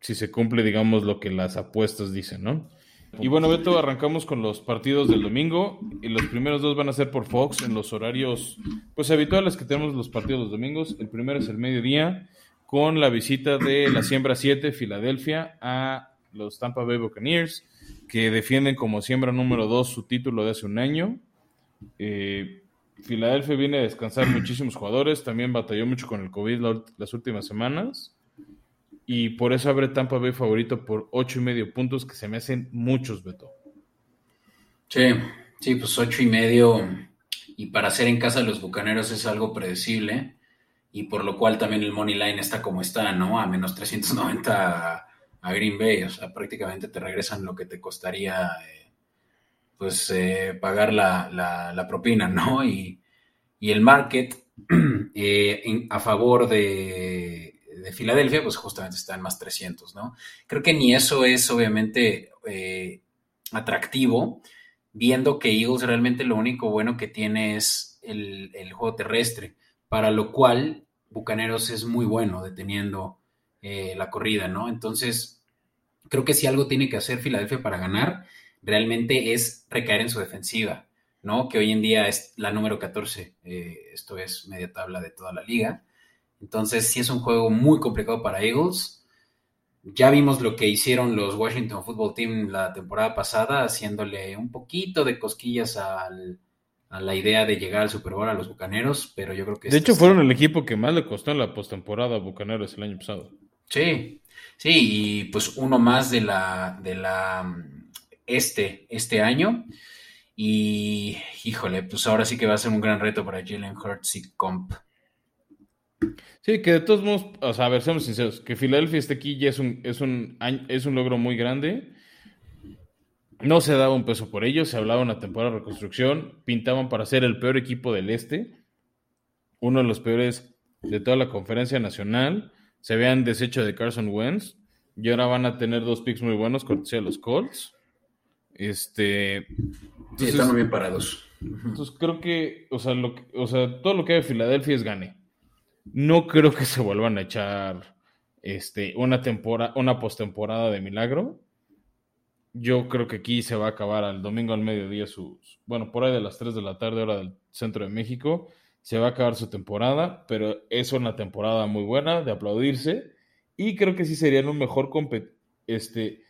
si se cumple, digamos, lo que las apuestas dicen, ¿no? Y bueno, Beto, arrancamos con los partidos del domingo. Y los primeros dos van a ser por Fox en los horarios, pues habituales que tenemos los partidos los domingos. El primero es el mediodía, con la visita de la siembra 7, Filadelfia, a los Tampa Bay Buccaneers, que defienden como siembra número 2 su título de hace un año. Eh, Filadelfia viene a descansar muchísimos jugadores, también batalló mucho con el COVID las últimas semanas. Y por eso abre Tampa Bay favorito por ocho y medio puntos, que se me hacen muchos, Beto. Sí, sí, pues ocho y medio. Y para hacer en casa de los bucaneros es algo predecible. Y por lo cual también el money line está como está, ¿no? A menos 390 a, Green Bay. O sea, prácticamente te regresan lo que te costaría. Eh, pues eh, pagar la, propina, ¿no? Y, el market [CLEARS THROAT] eh, a favor de, de, Filadelfia, pues justamente está en más 300, ¿no? Creo que ni eso es obviamente eh, atractivo, viendo que Eagles realmente lo único bueno que tiene es el, juego terrestre, para lo cual Bucaneros es muy bueno deteniendo la corrida, ¿no? Entonces, creo que si algo tiene que hacer Filadelfia para ganar, realmente es recaer en su defensiva, ¿no? Que hoy en día es la número 14, eh, esto es media tabla de toda la liga. Entonces, sí es un juego muy complicado para Eagles. Ya vimos lo que hicieron los Washington Football Team la temporada pasada, haciéndole un poquito de cosquillas a la idea de llegar al Super Bowl a los Bucaneros, pero yo creo que... De este hecho, fueron el equipo que más le costó en la postemporada a Bucaneros el año pasado. Sí, sí, y pues uno más de la, de la este, este año. Y híjole, pues ahora sí que va a ser un gran reto para Jalen Hurts y Comp. Sí, que de todos modos, o sea, a ver, seamos sinceros, que Filadelfia esté aquí ya es un, es un, es un logro muy grande. No se daba un peso por ellos, se hablaba de una temporada de reconstrucción, pintaban para ser el peor equipo del este, uno de los peores de toda la conferencia nacional. Se habían deshecho de Carson Wentz y ahora van a tener dos picks muy buenos, cortesía de los Colts. Este. sí, están muy bien parados. Entonces creo que, o sea, lo o sea, todo lo que hay de Filadelfia es gane. No creo que se vuelvan a echar este, una temporada, una postemporada de milagro. Yo creo que aquí se va a acabar al domingo al mediodía sus, bueno, por ahí de las 3 de la tarde, hora del centro de México se va a acabar su temporada, pero es una temporada muy buena de aplaudirse y creo que sí serían un mejor este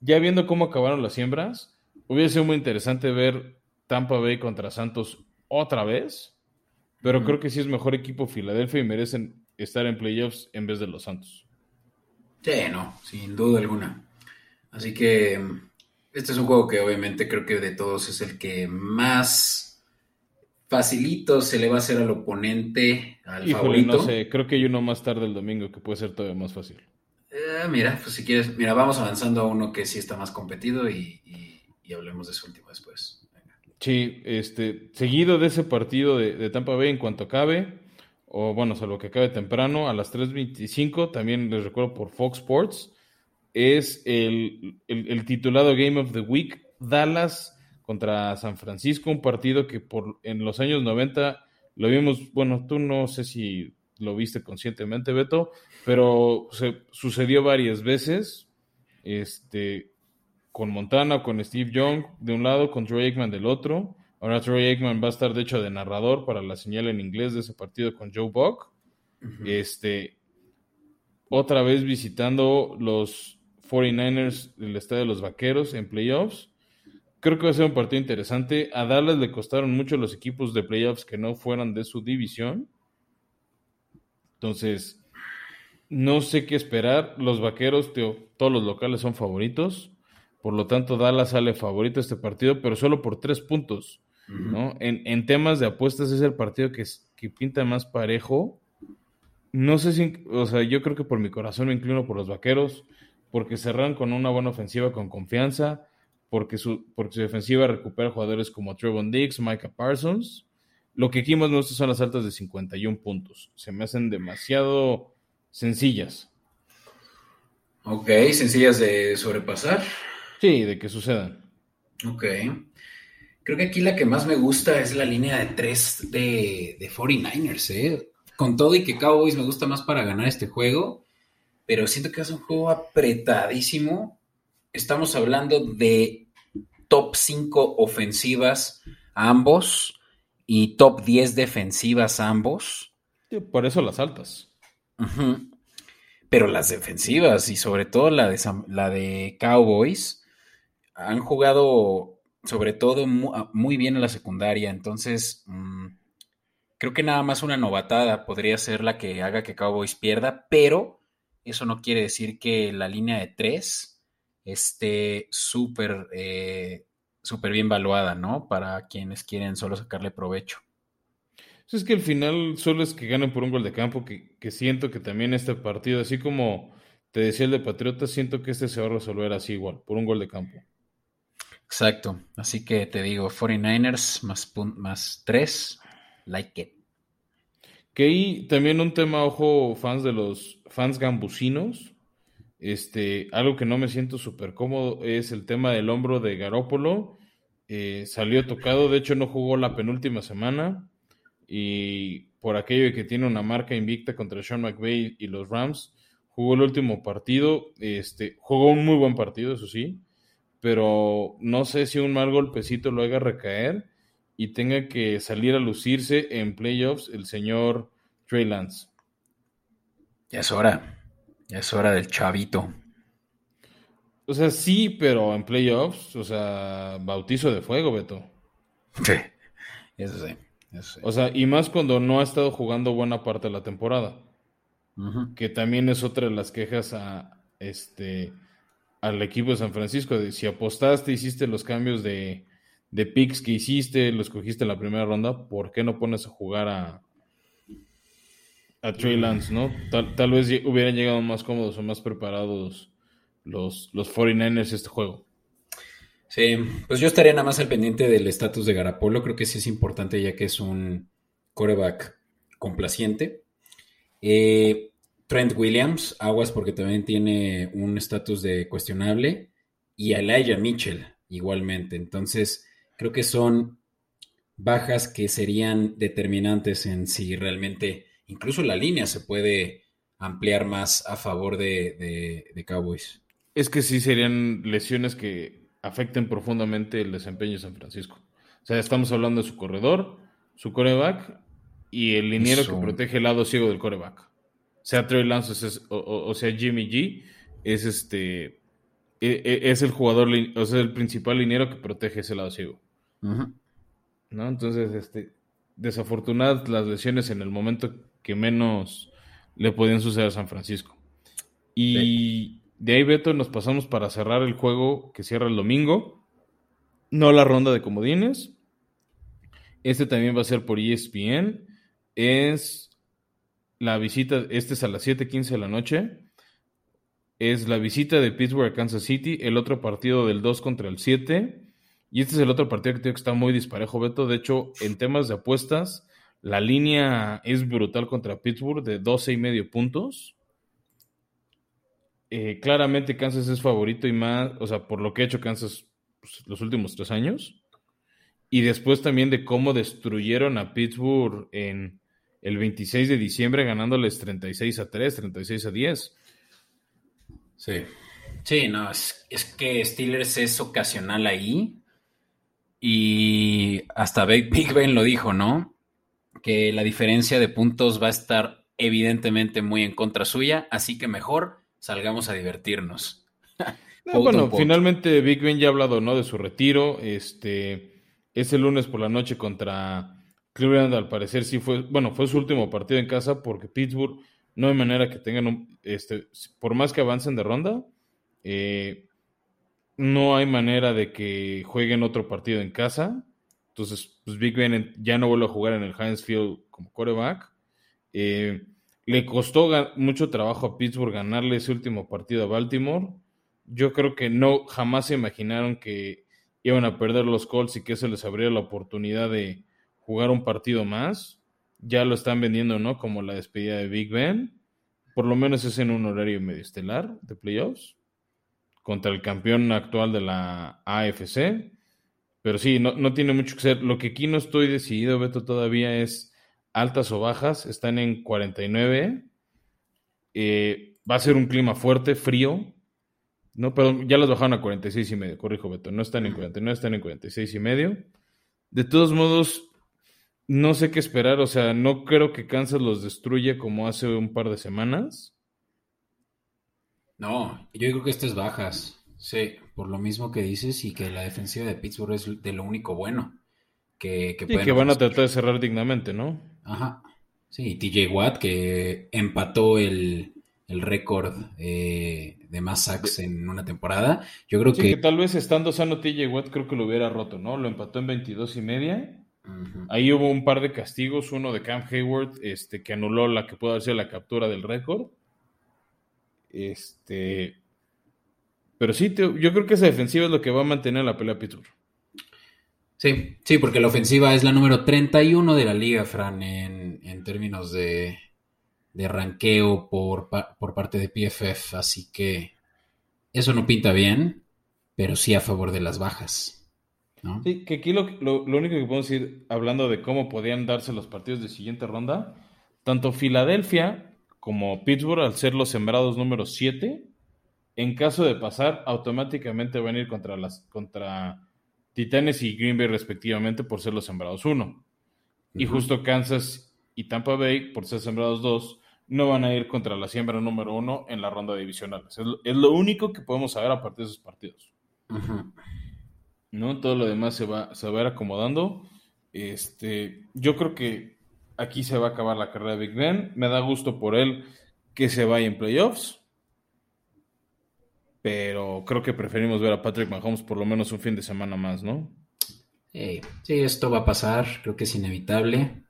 ya viendo cómo acabaron las siembras, hubiera sido muy interesante ver Tampa Bay contra Santos otra vez, pero creo que sí es mejor equipo Filadelfia y merecen estar en playoffs en vez de los Santos. Sí, no, sin duda alguna. Así que este es un juego que obviamente creo que de todos es el que más facilito se le va a hacer al oponente, al favorito. No sé, creo que hay uno más tarde el domingo que puede ser todavía más fácil. Eh, mira, pues si quieres, mira, vamos avanzando a uno que sí está más competido y, hablemos de su último después. Sí, este, seguido de ese partido de, Tampa Bay en cuanto acabe, o bueno, salvo que acabe temprano, a las 3.25, también les recuerdo por Fox Sports, es el, el titulado Game of the Week, Dallas contra San Francisco, un partido que por en los años 90 lo vimos, bueno, tú no sé si lo viste conscientemente, Beto, pero se, sucedió varias veces, este, con Montana, con Steve Young de un lado, con Troy Aikman del otro. Ahora Troy Aikman va a estar de hecho de narrador para la señal en inglés de ese partido con Joe Buck. Este, otra vez visitando los 49ers del Estadio de los Vaqueros en playoffs creo que va a ser un partido interesante. A Dallas le costaron mucho los equipos de playoffs que no fueran de su división. Entonces, no sé qué esperar. Los vaqueros, todos los locales son favoritos. Por lo tanto, Dallas sale favorito este partido, pero solo por tres puntos. ¿no? En, temas de apuestas es el partido que, que pinta más parejo. No sé si, o sea, yo creo que por mi corazón me inclino por los vaqueros, porque cerran con una buena ofensiva con confianza porque su, porque su defensiva recupera jugadores como Trevon Diggs, Micah Parsons. Lo que aquí más me gusta son las altas de 51 puntos. Se me hacen demasiado sencillas. Ok, sencillas de sobrepasar. Sí, de que sucedan. Ok. Creo que aquí la que más me gusta es la línea de 3 de, de 49ers, ¿eh? Con todo y que Cowboys me gusta más para ganar este juego, pero siento que es un juego apretadísimo. Estamos hablando de top 5 ofensivas ambos y top 10 defensivas ambos. por eso las altas. Pero las defensivas y sobre todo la de, la de Cowboys han jugado sobre todo muy, bien en la secundaria. Entonces, mm, creo que nada más una novatada podría ser la que haga que Cowboys pierda, pero eso no quiere decir que la línea de 3 esté súper eh, bien valuada, ¿no? Para quienes quieren solo sacarle provecho. Es que al final solo es que ganen por un gol de campo, que, que, siento que también este partido, así como te decía el de Patriotas, siento que este se va a resolver así igual, por un gol de campo. Exacto, así que te digo, 49ers más, más 3, like it. Que ahí también un tema, ojo, fans de los fans gambusinos, este, algo que no me siento súper cómodo es el tema del hombro de Garópolo. Eh, salió tocado, de hecho no jugó la penúltima semana. Y por aquello de que tiene una marca invicta contra Sean McVay y los Rams, jugó el último partido, este, jugó un muy buen partido, eso sí, pero no sé si un mal golpecito lo haga recaer y tenga que salir a lucirse en playoffs el señor Trey Lance. Ya es hora. Es hora del chavito. O sea, sí, pero en playoffs, o sea, bautizo de fuego, Beto. Sí, eso sí, O sea, y más cuando no ha estado jugando buena parte de la temporada. Que también es otra de las quejas a este al equipo de San Francisco. Si apostaste, hiciste los cambios de, de picks que hiciste, los cogiste en la primera ronda, ¿por qué no pones a jugar a, a Trey Lance, ¿no? Tal, tal vez hubieran llegado más cómodos o más preparados los, los 49ers este juego. Sí, pues yo estaría nada más al pendiente del estatus de Garapolo. Creo que sí es importante ya que es un coreback complaciente. Eh, Trent Williams, aguas porque también tiene un estatus de cuestionable. Y Elijah Mitchell, igualmente. Entonces, creo que son bajas que serían determinantes en si realmente incluso la línea se puede ampliar más a favor de, Cowboys. Es que sí serían lesiones que afecten profundamente el desempeño de San Francisco. O sea, estamos hablando de su corredor, su coreback y el liniero que protege el lado ciego del coreback. Sea Trey Lance o, sea Jimmy G, es este e, e, es el jugador, o sea, el principal liniero que protege ese lado ciego. ¿No? Entonces, este, desafortunadas las lesiones en el momento que menos le podían suceder a San Francisco. Y de ahí, Beto, nos pasamos para cerrar el juego que cierra el domingo. No la ronda de comodines. Este también va a ser por ESPN. Es la visita, este es a las 7:15 de la noche. Es la visita de Pittsburgh a Kansas City. El otro partido del 2 contra el 7. Y este es el otro partido que tengo que está muy disparejo, Beto. De hecho, en temas de apuestas, la línea es brutal contra Pittsburgh de 12 y medio puntos. Eh, claramente Kansas es favorito y más, o sea, por lo que ha hecho Kansas pues, los últimos tres años. Y después también de cómo destruyeron a Pittsburgh en el 26 de diciembre ganándoles 36 a 3, 36 a 10. Sí. Sí, no, es, es que Steelers es ocasional ahí. Y hasta Big Ben lo dijo, ¿no? que la diferencia de puntos va a estar evidentemente muy en contra suya, así que mejor salgamos a divertirnos. [LAUGHS] bueno, finalmente Big Ben ya ha hablado, ¿no? De su retiro. Este es el lunes por la noche contra Cleveland. Al parecer sí fue, bueno, fue su último partido en casa porque Pittsburgh no hay manera que tengan este, por más que avancen de ronda, eh, no hay manera de que jueguen otro partido en casa. Entonces, pues Big Ben ya no vuelve a jugar en el Heinz Field como coreback. Eh, le costó mucho trabajo a Pittsburgh ganarle ese último partido a Baltimore. Yo creo que no, jamás se imaginaron que iban a perder los Colts y que eso les abría la oportunidad de jugar un partido más. Ya lo están vendiendo, ¿no? Como la despedida de Big Ben. Por lo menos es en un horario medio estelar de playoffs. Contra el campeón actual de la AFC. Pero sí, no, tiene mucho que ser. Lo que aquí no estoy decidido, Beto, todavía es altas o bajas. Están en 49. Eh, va a ser un clima fuerte, frío. No, perdón, ya las bajaron a 46 y medio, corrijo, Beto. No están en 49, están en 46 y medio. De todos modos, no sé qué esperar. O sea, no creo que Kansas los destruya como hace un par de semanas. No, yo creo que estas bajas. Sí, por lo mismo que dices y que la defensiva de Pittsburgh es de lo único bueno que, que, que van a tratar de cerrar dignamente, ¿no? Ajá. Sí, TJ Watt que empató el, récord eh, de más sacks en una temporada. Yo creo que... que... tal vez estando sano TJ Watt creo que lo hubiera roto, ¿no? Lo empató en 22 y media. Ahí hubo un par de castigos, uno de Cam Hayward, este, que anuló la que pudo haber sido la captura del récord. Este, pero sí, yo creo que esa defensiva es lo que va a mantener la pelea Pittsburgh. Sí, sí, porque la ofensiva es la número 31 de la liga, Fran, en, términos de, de ranqueo por, por parte de PFF. Así que eso no pinta bien, pero sí a favor de las bajas. Sí, que aquí lo, lo, único que podemos decir, hablando de cómo podían darse los partidos de siguiente ronda, tanto Filadelfia como Pittsburgh, al ser los sembrados número 7, en caso de pasar, automáticamente van a ir contra las contra Titanes y Green Bay respectivamente por ser los sembrados 1. Y justo Kansas y Tampa Bay, por ser sembrados 2, no van a ir contra la siembra número 1 en la ronda divisional. Es, lo único que podemos saber a partir de esos partidos. ¿No? Todo lo demás se va, se va a ir acomodando. Este, yo creo que aquí se va a acabar la carrera de Big Ben. Me da gusto por él que se vaya en playoffs pero creo que preferimos ver a Patrick Mahomes por lo menos un fin de semana más, ¿no? sí, esto va a pasar, creo que es inevitable.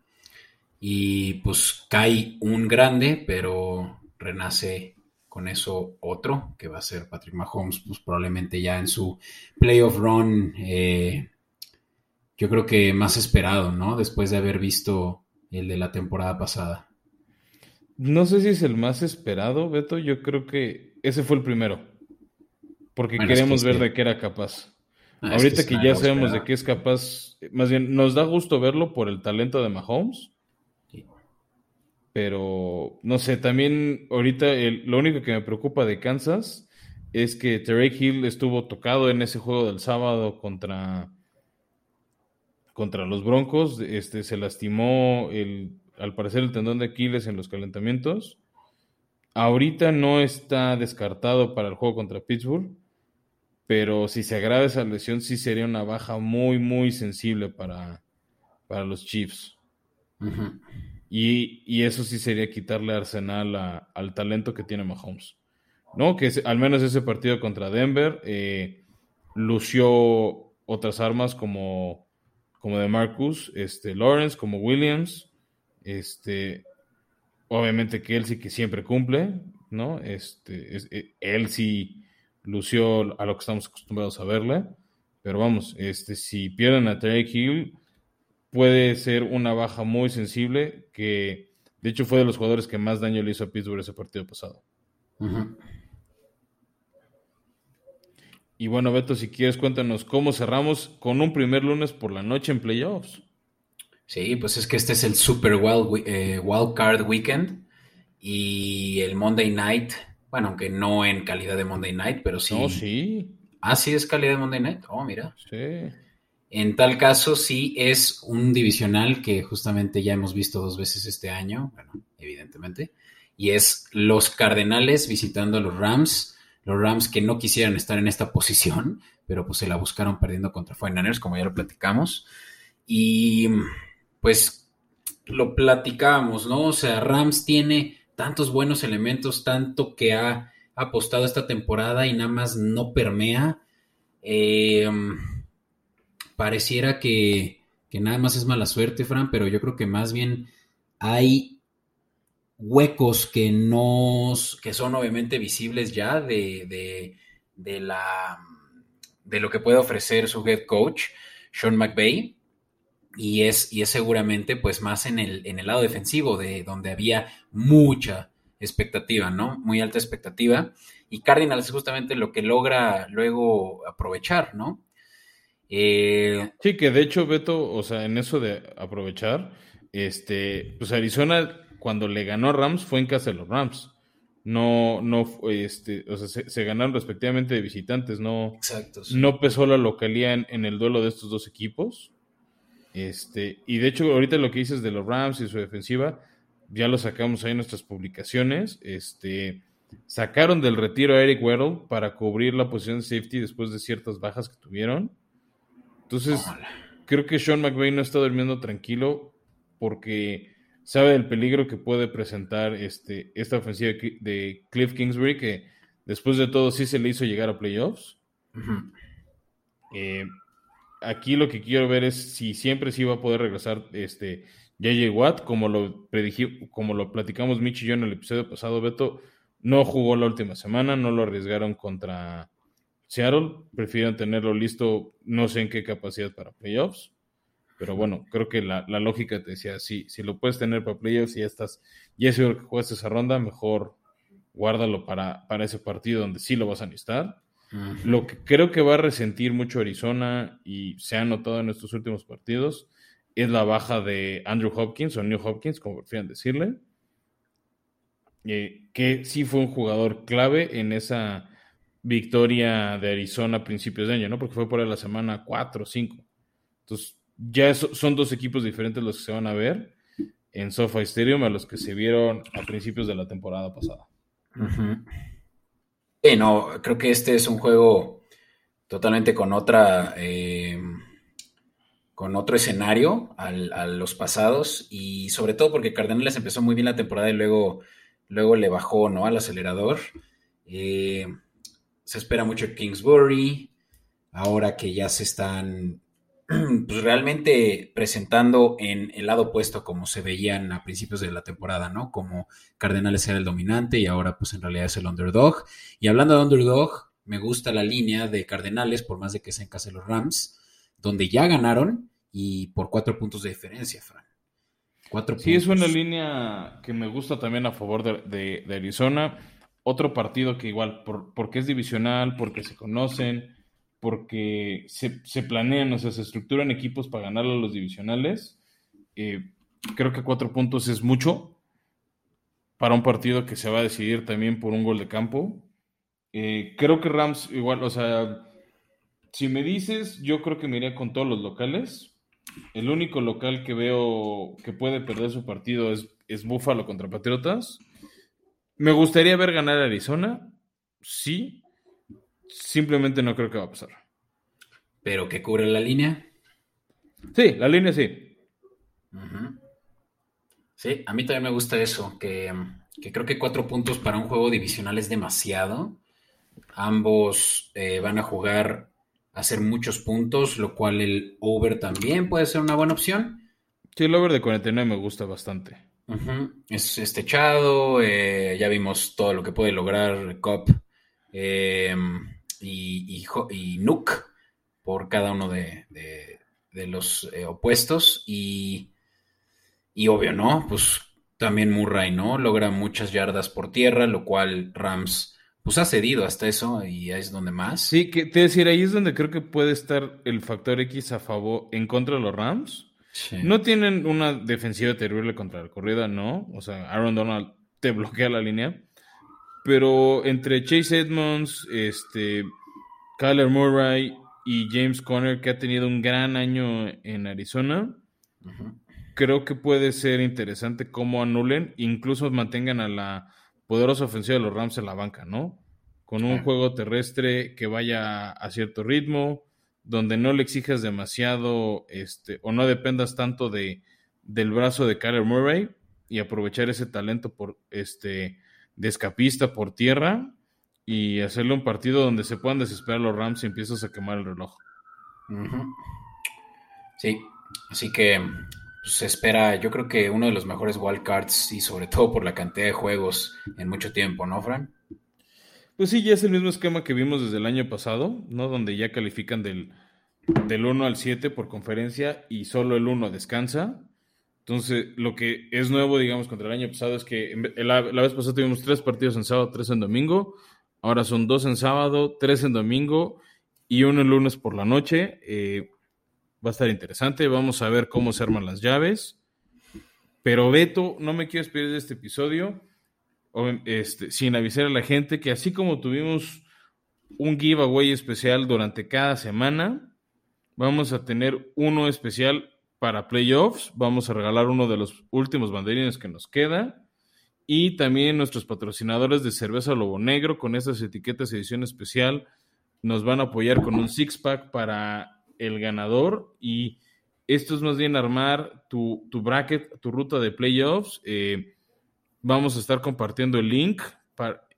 Y pues cae un grande, pero renace con eso otro, que va a ser Patrick Mahomes, pues probablemente ya en su playoff run, eh, yo creo que más esperado, ¿no? Después de haber visto el de la temporada pasada. No sé si es el más esperado, Beto, yo creo que ese fue el primero, porque queremos ver de qué era capaz. Ah, Ahorita que, ya sabemos de qué es capaz, más bien nos da gusto verlo por el talento de Mahomes, pero no sé, también ahorita lo único que me preocupa de Kansas es que Terry Hill estuvo tocado en ese juego del sábado contra, contra los Broncos. Este, se lastimó el, al parecer el tendón de Aquiles en los calentamientos. Ahorita no está descartado para el juego contra Pittsburgh, pero si se agrava esa lesión, sí sería una baja muy, muy sensible para, para los Chiefs. Y, eso sí sería quitarle arsenal al talento que tiene Mahomes. ¿No? Que al menos ese partido contra Denver eh, lució otras armas como, como de Marcus, este, Lawrence, como Williams. Este, obviamente sí que siempre cumple, ¿no? Este, eh, él sí lució a lo que estamos acostumbrados a verle. Pero vamos, este, si pierden a Trey Hill, puede ser una baja muy sensible que de hecho fue de los jugadores que más daño le hizo a Pittsburgh ese partido pasado. Y bueno, Beto, si quieres, cuéntanos cómo cerramos con un primer lunes por la noche en playoffs. Sí, pues es que este es el Super Wild, eh, wild Card Weekend y el Monday Night, bueno, aunque no en calidad de Monday Night, pero sí. No, sí. Ah, sí es calidad de Monday Night. Oh, mira. Sí. En tal caso, sí es un divisional que justamente ya hemos visto dos veces este año, bueno, evidentemente, y es los Cardenales visitando a los Rams, los Rams que no quisieran estar en esta posición, pero pues se la buscaron perdiendo contra Niners, como ya lo platicamos, y pues lo platicábamos, ¿no? O sea, Rams tiene tantos buenos elementos, tanto que ha apostado esta temporada y nada más no permea. Eh, pareciera que, nada más es mala suerte, Fran, pero yo creo que más bien hay huecos que no, que son obviamente visibles ya de, de, la, de lo que puede ofrecer su head coach, Sean McVay, y es, y es seguramente pues más en el, en el lado defensivo, de donde había mucha expectativa, ¿no? Muy alta expectativa. Y Cardinals es justamente lo que logra luego aprovechar, ¿no? Eh, sí, que de hecho, Beto, o sea, en eso de aprovechar, este, pues Arizona cuando le ganó a Rams fue en casa de los Rams. No, no, este, o sea, se, ganaron respectivamente de visitantes, no, no pesó la localía en, el duelo de estos dos equipos. Este, y de hecho, ahorita lo que dices de los Rams y su defensiva, ya lo sacamos ahí en nuestras publicaciones. Este, sacaron del retiro a Eric Weddle para cubrir la posición de safety después de ciertas bajas que tuvieron. Entonces, creo que Sean McVay no está durmiendo tranquilo porque sabe del peligro que puede presentar este, esta ofensiva de Cliff Kingsbury, que después de todo sí se le hizo llegar a playoffs. Eh, aquí lo que quiero ver es si siempre sí va a poder regresar este JJ Watt, como lo predijimos, como lo platicamos Mitch y yo en el episodio pasado, Beto no jugó la última semana, no lo arriesgaron contra Seattle prefieren tenerlo listo, no sé en qué capacidad para playoffs, pero bueno, creo que la, lógica te decía, sí, si lo puedes tener para playoffs y ya estás, ya es que jugaste esa ronda, mejor guárdalo para, para ese partido donde sí lo vas a necesitar. Lo que creo que va a resentir mucho Arizona y se ha notado en estos últimos partidos es la baja de Andrew Hopkins o New Hopkins, como prefieran decirle, eh, que sí fue un jugador clave en esa victoria de Arizona a principios de año, ¿no? Porque fue por la semana 4 o 5. Entonces, ya son dos equipos diferentes los que se van a ver en SoFi Stadium a los que se vieron a principios de la temporada pasada. no, creo que este es un juego totalmente con otra. Eh, con otro escenario a los pasados y sobre todo porque Cardenales empezó muy bien la temporada y luego, luego le bajó ¿no? al acelerador. Eh, se espera mucho Kingsbury, ahora que ya se están [CLEARS THROAT] pues realmente presentando en el lado opuesto como se veían a principios de la temporada, ¿no? Como Cardenales era el dominante y ahora pues en realidad es el underdog. Y hablando de underdog, me gusta la línea de Cardenales, por más de que se en casa de los Rams, donde ya ganaron y por cuatro puntos de diferencia, Fran. Cuatro sí, es una línea que me gusta también a favor de, Arizona. Otro partido que igual, porque es divisional, porque se conocen, porque se, planean, o sea, se estructuran equipos para ganar a los divisionales. Eh, creo que cuatro puntos es mucho para un partido que se va a decidir también por un gol de campo. Eh, creo que Rams igual, o sea, si me dices, yo creo que me iría con todos los locales. El único local que veo que puede perder su partido es, es Buffalo contra Patriotas. Me gustaría ver ganar a Arizona, sí. Simplemente no creo que va a pasar. ¿Pero que cubre la línea? Sí, la línea sí. Sí, a mí también me gusta eso, que, que creo que cuatro puntos para un juego divisional es demasiado. Ambos eh, van a jugar a hacer muchos puntos, lo cual el over también puede ser una buena opción. Sí, el over de 49 me gusta bastante. Es estechado, eh, ya vimos todo lo que puede lograr Cop eh, y, y, por cada uno de, los opuestos. Y, y obvio, ¿no? Pues también Murray, ¿no? Logra muchas yardas por tierra, lo cual Rams pues ha cedido hasta eso y es donde más. Sí, que te decir, ahí es donde creo que puede estar el factor X a favor, en contra de los Rams. No tienen una defensiva terrible contra la corrida, no. O sea, Aaron Donald te bloquea la línea. Pero entre Chase Edmonds, este, Kyler Murray y James Conner, que ha tenido un gran año en Arizona, creo que puede ser interesante cómo anulen, incluso mantengan a la poderosa ofensiva de los Rams en la banca, ¿no? Con un juego terrestre que vaya a cierto ritmo, donde no le exijas demasiado, este, o no dependas tanto de, del brazo de Kyler Murray y aprovechar ese talento por, este, de escapista por tierra y hacerle un partido donde se puedan desesperar los Rams y empiezas a quemar el reloj. Sí, así que pues, se espera, yo creo que uno de los mejores wildcards y sobre todo por la cantidad de juegos en mucho tiempo, ¿no, Fran? Pues sí, ya es el mismo esquema que vimos desde el año pasado, ¿no? Donde ya califican del, del 1 al 7 por conferencia y solo el 1 descansa. Entonces, lo que es nuevo, digamos, contra el año pasado es que la, vez pasada tuvimos tres partidos en sábado, tres en domingo. Ahora son dos en sábado, tres en domingo y uno el lunes por la noche. Eh, Va a estar interesante. Vamos a ver cómo se arman las llaves. Pero Beto, no me quiero despedir de este episodio este, sin avisar a la gente que así como tuvimos un giveaway especial durante cada semana, vamos a tener uno especial para playoffs. Vamos a regalar uno de los últimos banderines que nos queda. Y también nuestros patrocinadores de cerveza Lobo Negro con estas etiquetas edición especial nos van a apoyar con un six pack para el ganador y esto es más bien armar tu, bracket, tu ruta de playoffs. Eh, vamos a estar compartiendo el link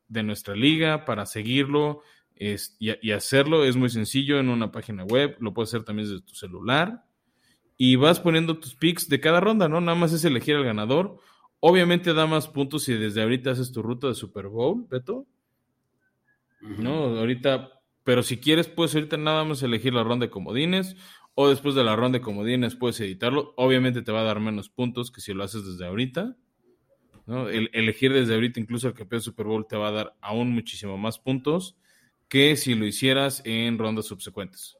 de nuestra liga para seguirlo y, hacerlo. Es muy sencillo en una página web, lo puedes hacer también desde tu celular. Y vas poniendo tus picks de cada ronda, ¿no? Nada más es elegir al ganador. Obviamente da más puntos si desde ahorita haces tu ruta de Super Bowl, Beto. No, ahorita pero si quieres, puedes ahorita nada más elegir la ronda de comodines o después de la ronda de comodines puedes editarlo. Obviamente te va a dar menos puntos que si lo haces desde ahorita. ¿No? El, elegir desde ahorita incluso el campeón de Super Bowl te va a dar aún muchísimo más puntos que si lo hicieras en rondas subsecuentes.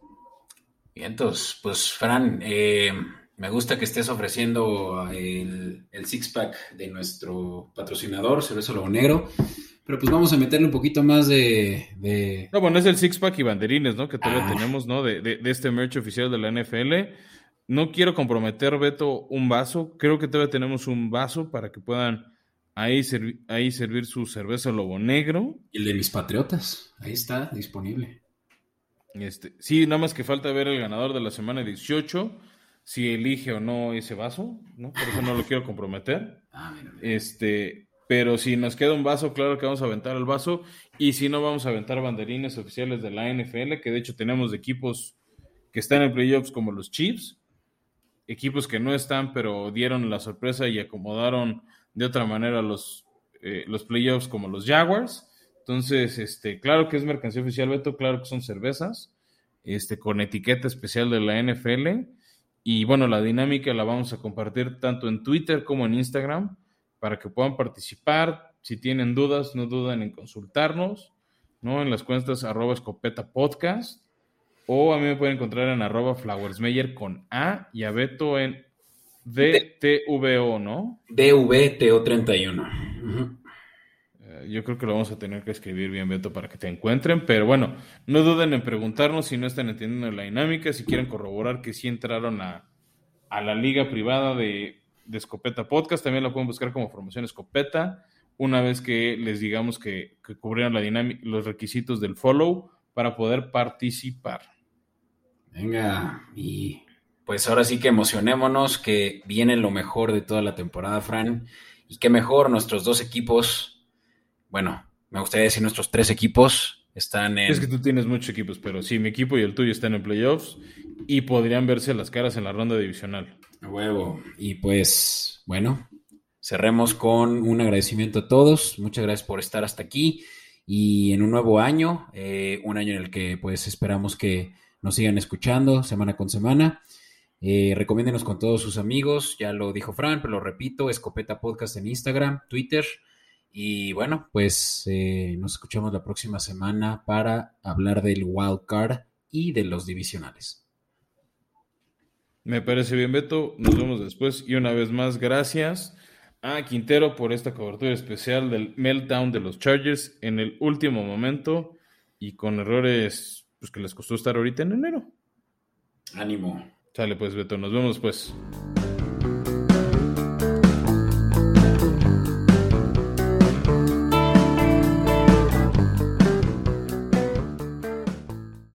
Bien, entonces, pues Fran, eh, me gusta que estés ofreciendo el, el six-pack de nuestro patrocinador, Cerveza Lobo Negro. Pero pues vamos a meterle un poquito más de. No, bueno, es el six pack y banderines, ¿no? Que todavía ah. tenemos, ¿no? De, de, este merch oficial de la NFL. No quiero comprometer, Beto, un vaso. Creo que todavía tenemos un vaso para que puedan ahí, ahí servir su cerveza Lobo Negro. Y el de mis patriotas. Ahí está, disponible. Este, sí, nada más que falta ver el ganador de la semana 18, si elige o no ese vaso, ¿no? Por eso no lo quiero comprometer. [LAUGHS] Ah, mira, Este, pero si nos queda un vaso, claro que vamos a aventar el vaso. Y si no, vamos a aventar banderines oficiales de la NFL, que de hecho tenemos de equipos que están en playoffs como los Chiefs, equipos que no están, pero dieron la sorpresa y acomodaron de otra manera los, eh, los playoffs como los Jaguars. Entonces, este, claro que es mercancía oficial, Beto, claro que son cervezas, este, con etiqueta especial de la NFL. Y bueno, la dinámica la vamos a compartir tanto en Twitter como en Instagram para que puedan participar. Si tienen dudas, no duden en consultarnos, ¿no? En las cuentas arroba escopeta podcast. O a mí me pueden encontrar en arroba flowersmeyer con A y a Beto en DTVO, ¿no? DVTO31. Eh, yo creo que lo vamos a tener que escribir bien, Beto, para que te encuentren. Pero bueno, no duden en preguntarnos si no están entendiendo la dinámica, si quieren corroborar que sí entraron a, a la liga privada de, de Escopeta Podcast. También la pueden buscar como Formación Escopeta. Una vez que les digamos que, que cubrieron la dinámica, los requisitos del follow para poder participar. Venga, y pues ahora sí que emocionémonos que viene lo mejor de toda la temporada, Fran. Y qué mejor, nuestros dos equipos, bueno, me gustaría decir nuestros tres equipos están en... Es que tú tienes muchos equipos, pero sí, mi equipo y el tuyo están en playoffs y podrían verse las caras en la ronda divisional. A huevo. Y pues, bueno, cerremos con un agradecimiento a todos. Muchas gracias por estar hasta aquí y en un nuevo año, eh, un año en el que pues esperamos que nos sigan escuchando semana con semana. Eh, recomiéndenos con todos sus amigos, ya lo dijo Fran, pero lo repito, Escopeta Podcast en Instagram, Twitter. Y bueno, pues eh, nos escuchamos la próxima semana para hablar del wild card y de los divisionales. Me parece bien, Beto. Nos vemos después. Y una vez más, gracias a Quintero por esta cobertura especial del meltdown de los Chargers en el último momento y con errores pues, que les costó estar ahorita en enero. Ánimo. Sale pues, Beto. Nos vemos después.